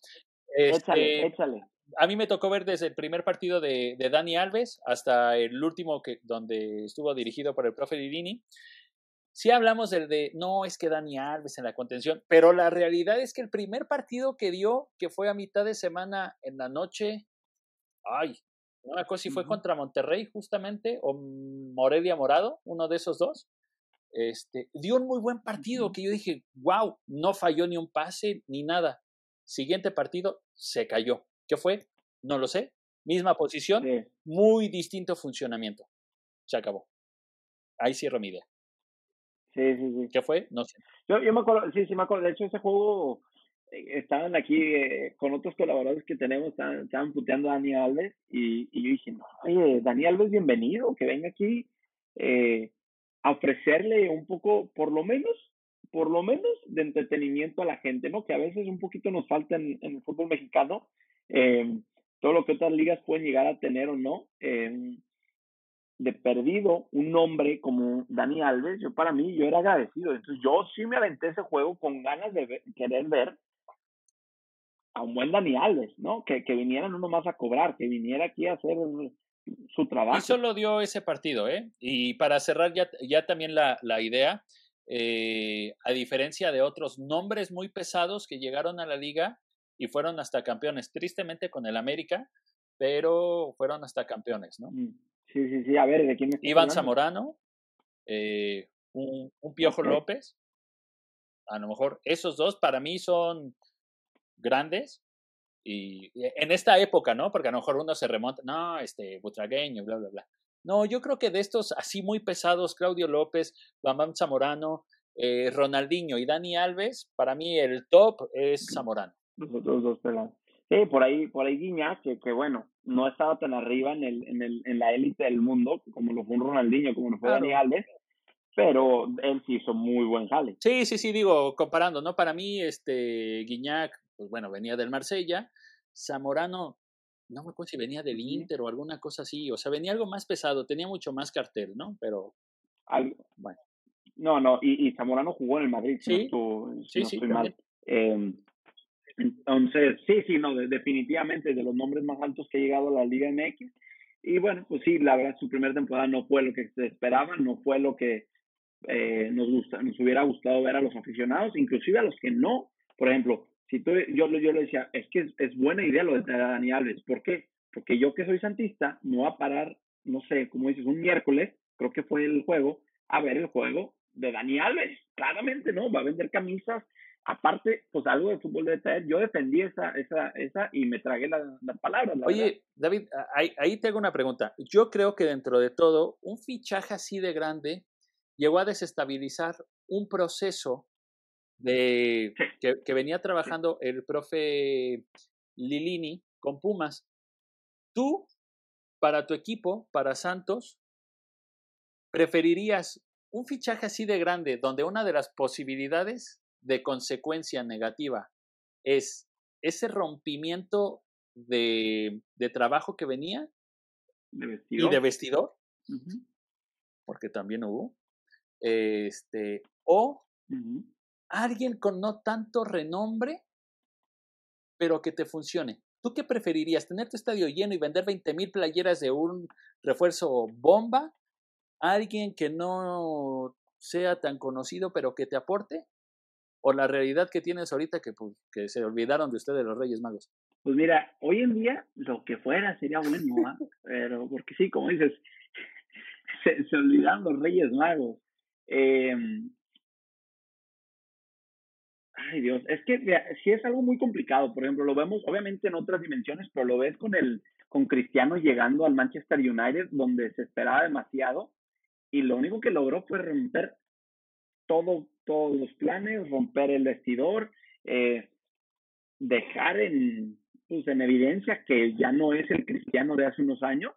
échale, Este, échale. a mí me tocó ver desde el primer partido de, de Dani Alves hasta el último que, donde estuvo dirigido por el profe Lilini. Sí hablamos del de, no, es que Dani Alves en la contención, pero la realidad es que el primer partido que dio, que fue a mitad de semana en la noche, ay, no me acuerdo si fue contra Monterrey justamente o Morelia Morado, uno de esos dos, este, dio un muy buen partido que yo dije, wow, no falló ni un pase ni nada. Siguiente partido, se cayó. ¿Qué fue? No lo sé. Misma posición, Sí. muy distinto funcionamiento. Se acabó. Ahí cierro mi idea. Sí, sí, sí. ¿Qué fue? No sé. Yo, yo me acuerdo, sí, sí me acuerdo. De hecho, ese juego eh, estaban aquí eh, con otros colaboradores que tenemos, estaban, estaban puteando a Dani Alves y, y yo dije, no, oye, Dani Alves, bienvenido, que venga aquí eh, a ofrecerle un poco, por lo menos, por lo menos de entretenimiento a la gente, ¿no? Que a veces un poquito nos falta en, en el fútbol mexicano, eh, todo lo que otras ligas pueden llegar a tener o no. Eh, de perdido un nombre como Dani Alves, yo para mí, yo era agradecido. Entonces yo sí me aventé ese juego con ganas de ver- querer ver a un buen Dani Alves, ¿no? Que, que viniera no nomás a cobrar, que viniera aquí a hacer su trabajo. Y solo dio ese partido, ¿eh? Y para cerrar ya, ya también la, la idea, eh, a diferencia de otros nombres muy pesados que llegaron a la liga y fueron hasta campeones, tristemente con el América, pero fueron hasta campeones, ¿no? Mm, Sí, sí, sí, a ver, ¿de quién me Iván? Zamorano, eh, un, un Piojo. López, a lo mejor esos dos para mí son grandes y y en esta época, ¿no? Porque a lo mejor uno se remonta, no, este, Butragueño, bla, bla, bla. No, yo creo que de estos así muy pesados, Claudio López, Bambam Zamorano, eh, Ronaldinho y Dani Alves, para mí el top es Zamorano. Los otros dos pelados. Sí, por ahí, por ahí Guiñac, que, que bueno, no estaba tan arriba en el, en el, en la élite del mundo, como lo fue un Ronaldinho, como lo fue Claro. Dani Alves, pero él sí hizo muy buen jale. Sí, sí, sí, digo, comparando, ¿no? Para mí, este, Guiñac, pues bueno, venía del Marsella, Zamorano, no me acuerdo si venía del. Inter o alguna cosa así, o sea, venía algo más pesado, tenía mucho más cartel, ¿no? Pero, Al- Bueno. No, no, y, y Zamorano jugó en el Madrid, si no Sí, sí, no sí, estoy mal. Eh, entonces, sí, sí, no, de- definitivamente de los nombres más altos que ha llegado a la Liga MX. Y bueno, pues sí, la verdad, su primera temporada no fue lo que se esperaba, no fue lo que eh, nos gusta, nos hubiera gustado ver a los aficionados, inclusive a los que no. Por ejemplo, si tú, yo, yo le decía, es que es, buena idea lo de Dani Alves. ¿Por qué? Porque yo que soy santista, no voy a parar, no sé, como dices, un miércoles, creo que fue el juego, a ver el juego de Dani Alves. Claramente, ¿no? Va a vender camisas. Aparte, pues algo de fútbol debe traer. Yo defendí esa, esa, esa y me tragué las la palabras. La verdad. oye, David, ahí, ahí te hago una pregunta. Yo creo que dentro de todo, un fichaje así de grande llegó a desestabilizar un proceso de Sí. que, que venía trabajando el profe Lilini con Pumas. Tú, para tu equipo, para Santos, ¿preferirías un fichaje así de grande donde una de las posibilidades de consecuencia negativa es ese rompimiento de, de trabajo que venía de y de vestidor, porque también hubo, este, o alguien con no tanto renombre, pero que te funcione. ¿Tú qué preferirías? ¿Tener tu estadio lleno y vender 20 mil playeras de un refuerzo bomba? ¿Alguien que no sea tan conocido, pero que te aporte? ¿O la realidad que tienes ahorita que, pues, que se olvidaron de ustedes los Reyes Magos? Pues mira, hoy en día lo que fuera sería bueno, ¿ah? Pero, porque sí, como dices, se, se olvidaron los Reyes Magos. Eh, ay Dios, es que mira, sí es algo muy complicado. Por ejemplo, lo vemos obviamente en otras dimensiones, pero lo ves con el con Cristiano llegando al Manchester United, donde se esperaba demasiado, y lo único que logró fue romper todo, todos los planes, romper el vestidor, eh, dejar en, pues, en evidencia que ya no es el cristiano de hace unos años.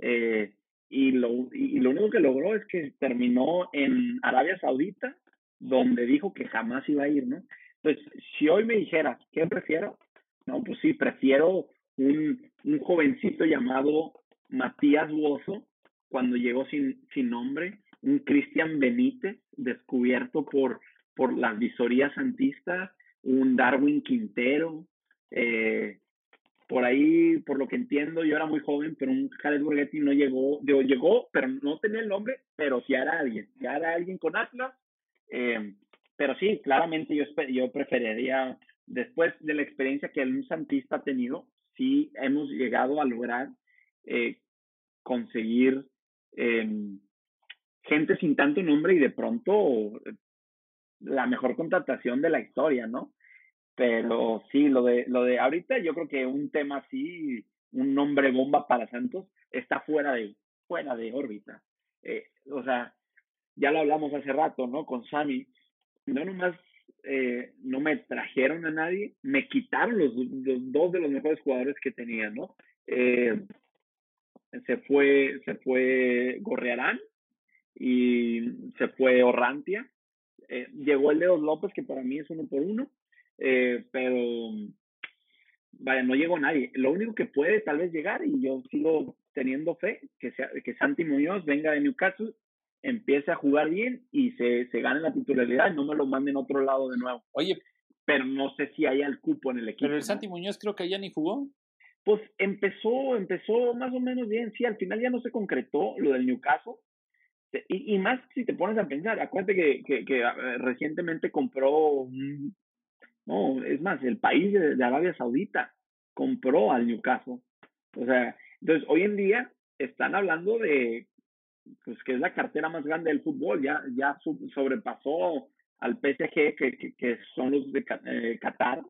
eh, y, lo, y lo único que logró es que terminó en Arabia Saudita, donde dijo que jamás iba a ir, ¿no? Entonces, si hoy me dijeras, ¿qué prefiero? No, pues sí, prefiero un, un jovencito llamado Matías Bozo, cuando llegó sin, sin nombre, un Cristian Benítez, descubierto por, por las visorías santistas, un Darwin Quintero, eh, por ahí, por lo que entiendo, yo era muy joven, pero un Jared Borghetti no llegó, digo, llegó, pero no tenía el nombre, pero sí era alguien, ya era alguien con Atlas. Eh, pero sí, claramente yo, yo preferiría, después de la experiencia que un santista ha tenido, sí hemos llegado a lograr eh, conseguir em, gente sin tanto nombre y de pronto la mejor contratación de la historia, ¿no? Pero sí, lo de, lo de ahorita yo creo que un tema así, un nombre bomba para Santos, está fuera de, fuera de órbita. Eh, o sea, ya lo hablamos hace rato, ¿no? Con Sammy. No nomás eh, no me trajeron a nadie, me quitaron los, dos de los mejores jugadores que tenía, ¿no? Eh, se fue, se fue Gorrearán y se fue Orrantia. llegó el Leos López, que para mí es uno por uno. Eh, pero vaya, no llegó nadie. Lo único que puede tal vez llegar, y yo sigo teniendo fe, que, sea, que Santi Muñoz venga de Newcastle, empiece a jugar bien y se, se gane la titularidad y no me lo manden a otro lado de nuevo. Oye, pero no sé si haya el cupo en el equipo. Pero el Santi Muñoz creo que ya ni jugó. Pues empezó, empezó más o menos bien, sí, al final ya no se concretó lo del Newcastle. Y, y más si te pones a pensar, acuérdate que, que, que eh, recientemente compró no, es más, el país de, Arabia Saudita compró al Newcastle. O sea, entonces hoy en día están hablando de pues que es la cartera más grande del fútbol, ya, ya sobrepasó al PSG, que, que, son los de eh, Qatar.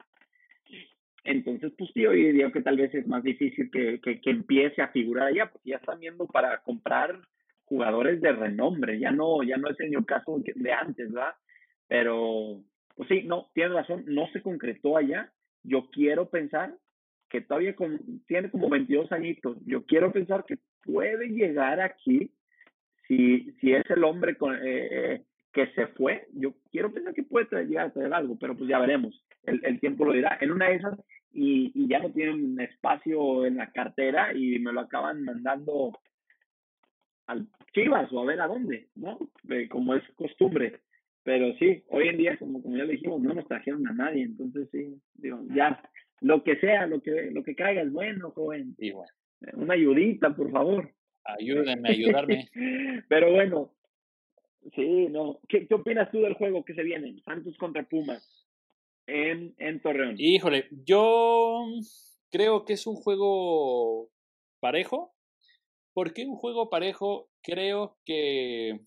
Entonces, pues sí, hoy día que tal vez es más difícil que, que, que, empiece a figurar allá, porque ya están viendo para comprar jugadores de renombre, ya no, ya no es el Newcastle de antes, ¿verdad? Pero, pues sí, no, tienes razón, no se concretó allá. Yo quiero pensar que todavía tiene como 22 añitos. Yo quiero pensar que puede llegar aquí si, si es el hombre eh, eh, que se fue. Yo quiero pensar que puede llegar a traer algo, pero pues ya veremos. El, el tiempo lo dirá. En una de esas y, y, ya no tienen espacio en la cartera y me lo acaban mandando al Chivas o a ver a dónde, ¿no? Eh, como es costumbre. Pero sí, hoy en día, como, como ya le dijimos, no nos trajeron a nadie, entonces sí, digo, ya, lo que sea, lo que, lo que caiga es bueno, joven. Eh, una ayudita, por favor. Ayúdenme ayudarme. Pero bueno, sí, no. ¿Qué, ¿Qué opinas tú del juego que se viene? Santos contra Pumas en, en Torreón. Híjole, yo creo que es un juego parejo. ¿Por qué un juego parejo? Creo que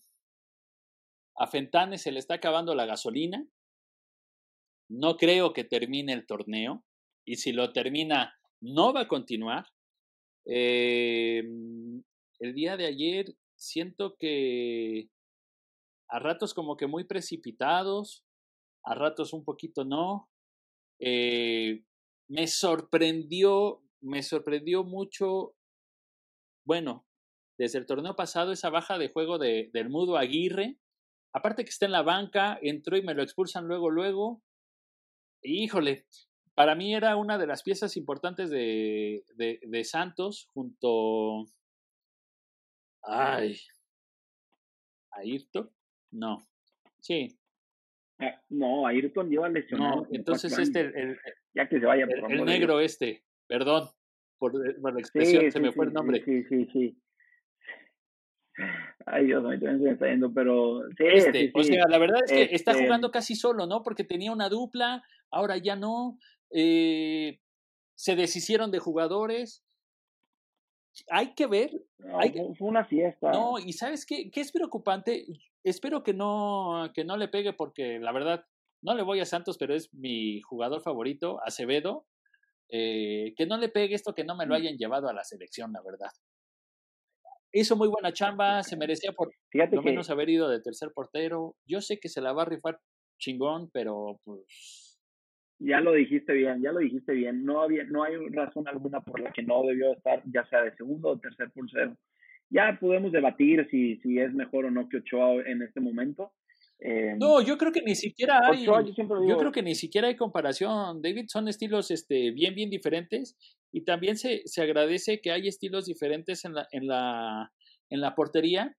a Fentane se le está acabando la gasolina. No creo que termine el torneo. Y si lo termina, no va a continuar. Em, el día de ayer siento que a ratos como que muy precipitados, a ratos un poquito no. Eh, me sorprendió, me sorprendió mucho, bueno, desde el torneo pasado esa baja de juego de, del Mudo Aguirre, Aparte que está en la banca, entró y me lo expulsan luego, luego. Híjole, para mí era una de las piezas importantes de, de, Santos junto... Ay. ¿Ayrton? No. Sí. Ah, no, Ayrton lleva lesionado. No, entonces este, el, ya que se vaya. Por el, negro este, perdón por, la expresión, se me fue el nombre. Sí, sí, sí. Ay, Dios, me está yendo, pero sí, este, O sea, la verdad es que está este jugando casi solo, ¿no? Porque tenía una dupla, ahora ya no. Eh, se deshicieron de jugadores. Hay que ver. hay... Fue una fiesta. No, y ¿sabes qué? ¿Qué es preocupante? Espero que no, que no le pegue porque la verdad, no le voy a Santos, pero es mi jugador favorito, Acevedo. Eh, que no le pegue esto, que no me lo hayan llevado a la selección, la verdad hizo muy buena chamba, se merecía por lo menos haber ido de tercer portero. Yo sé que se la va a rifar chingón, pero pues ya lo dijiste bien, ya lo dijiste bien. No había, no hay razón alguna por la que no debió estar, ya sea de segundo o tercer portero. Ya podemos debatir si, si es mejor o no que Ochoa en este momento. Eh, no, yo creo que ni siquiera hay. Ochoa, yo, creo que ni siquiera hay comparación. David, son estilos este, bien, bien diferentes. Y también se, se agradece que hay estilos diferentes en la, en la, en la portería.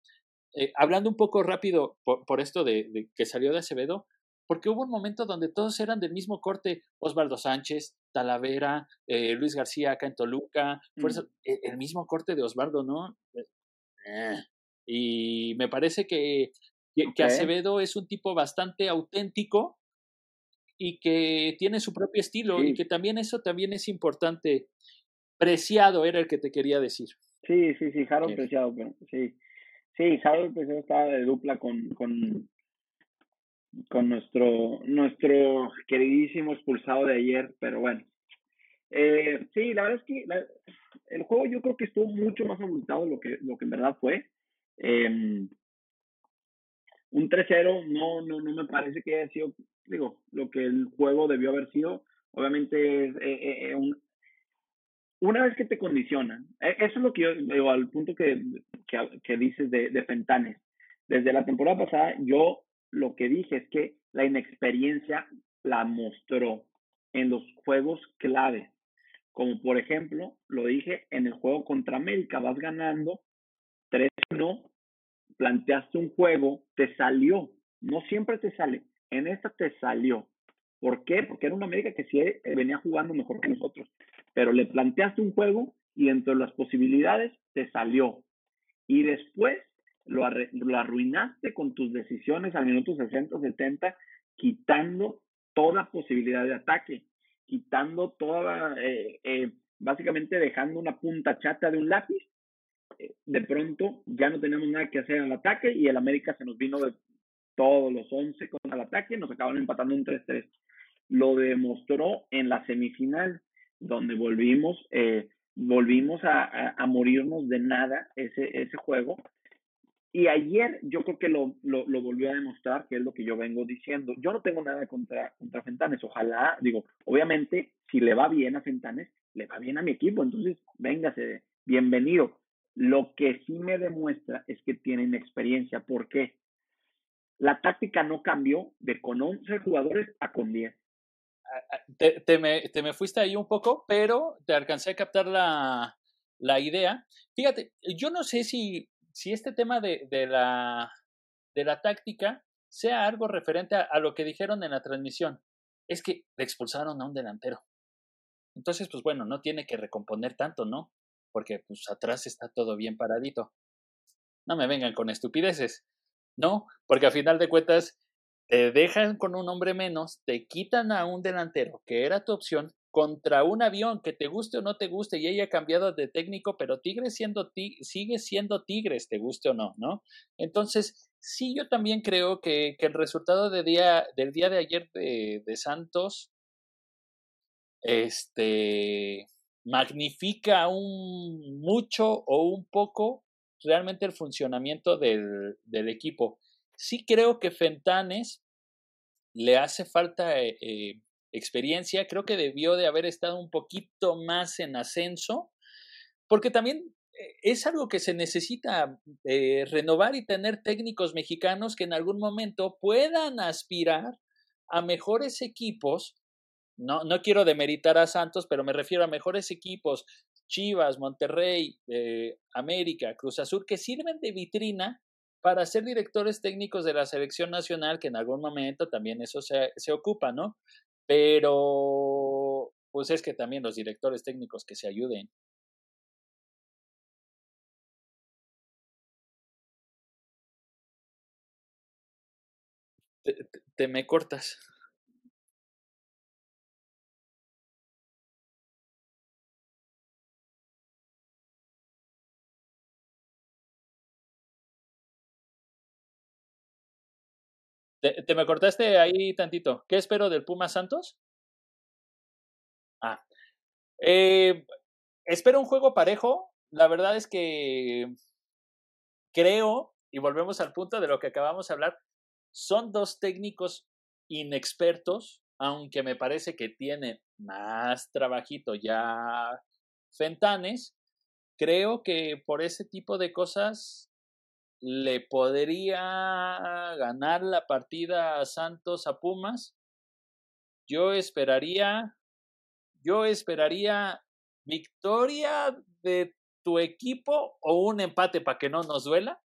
Eh, hablando un poco rápido por, por esto de, de que salió de Acevedo, porque hubo un momento donde todos eran del mismo corte. Osvaldo Sánchez, Talavera, eh, Luis García acá en Toluca. Fuerza- Mm. eh, el mismo corte de Osvaldo, ¿no? Eh, Y me parece que, que. Acevedo es un tipo bastante auténtico y que tiene su propio estilo y que también eso también es importante. Preciado era el que te quería decir. Sí, sí, sí, Harold. Preciado, pero sí. Sí, Harold Preciado estaba de dupla con, con, con nuestro, nuestro queridísimo expulsado de ayer, pero bueno. Eh, sí, la verdad es que la- el juego yo creo que estuvo mucho más abultado de lo que, lo que en verdad fue. Em, un 3-0 no, no, no me parece que haya sido, digo, lo que el juego debió haber sido. Obviamente eh, eh, eh, un, una vez que te condicionan, e- eso es lo que yo digo, al punto que, que, que dices de, de Fentanes. Desde la temporada pasada, yo lo que dije es que la inexperiencia la mostró en los juegos claves. Como por ejemplo, lo dije en el juego contra América, vas ganando 3-1, planteaste un juego, te salió. No siempre te sale. En esta te salió. ¿Por qué? Porque era una América que sí eh, venía jugando mejor que nosotros. Pero le planteaste un juego y dentro de las posibilidades te salió. Y después lo, arruinaste con tus decisiones al minuto 60, 70, quitando toda posibilidad de ataque, quitando toda, eh, eh, básicamente dejando una punta chata de un lápiz. Eh, de pronto ya no teníamos nada que hacer en el ataque y el América se nos vino de todos los 11 con el ataque y nos acabaron empatando un 3-3. Lo demostró en la semifinal, donde volvimos, eh, volvimos a, a, morirnos de nada ese, ese juego. Y ayer yo creo que lo, lo, lo, volvió a demostrar, que es lo que yo vengo diciendo. Yo no tengo nada contra, contra Fentanes. Ojalá, digo, obviamente, si le va bien a Fentanes, le va bien a mi equipo. Entonces, véngase, bienvenido. Lo que sí me demuestra es que tienen experiencia. ¿Por qué? La táctica no cambió de con 11 jugadores a con 10. Te, te, me, te me fuiste ahí un poco, pero te alcancé a captar la, la idea. Fíjate, yo no sé si, si este tema de, de, la, de la táctica sea algo referente a, a, lo que dijeron en la transmisión. Es que le expulsaron a un delantero. Entonces, pues bueno, no tiene que recomponer tanto, ¿no? Porque pues atrás está todo bien paradito. No me vengan con estupideces. No, porque a final de cuentas te dejan con un hombre menos, te quitan a un delantero que era tu opción contra un avión que te guste o no te guste y haya cambiado de técnico, pero Tigres siendo sigue siendo Tigres, te guste o no, ¿no? Entonces, sí, yo también creo que, que el resultado de día, del día de ayer de, de Santos este magnifica un mucho o un poco realmente el funcionamiento del, equipo. Sí creo que Fentanes le hace falta eh, eh, experiencia, creo que debió de haber estado un poquito más en ascenso, porque también es algo que se necesita eh, renovar y tener técnicos mexicanos que en algún momento puedan aspirar a mejores equipos. No, no quiero demeritar a Santos, pero me refiero a mejores equipos, Chivas, Monterrey, eh, América, Cruz Azul, que sirven de vitrina para ser directores técnicos de la selección nacional, que en algún momento también eso se, se ocupa, ¿no? Pero, pues es que también los directores técnicos que se ayuden. Te, me cortas. Te, me cortaste ahí tantito. ¿Qué espero del Puma Santos? Ah. Eh, espero un juego parejo. La verdad es que creo, y volvemos al punto de lo que acabamos de hablar, son dos técnicos inexpertos, aunque me parece que tiene más trabajito ya Fentanes. Creo que por ese tipo de cosas le podría ganar la partida a Santos a Pumas. Yo esperaría, yo esperaría victoria de tu equipo o un empate para que no nos duela.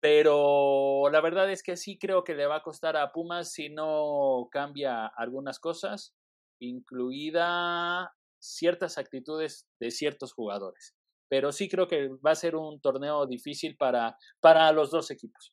Pero la verdad es que sí creo que le va a costar a Pumas si no cambia algunas cosas, incluida ciertas actitudes de ciertos jugadores. Pero sí creo que va a ser un torneo difícil para, para los dos equipos.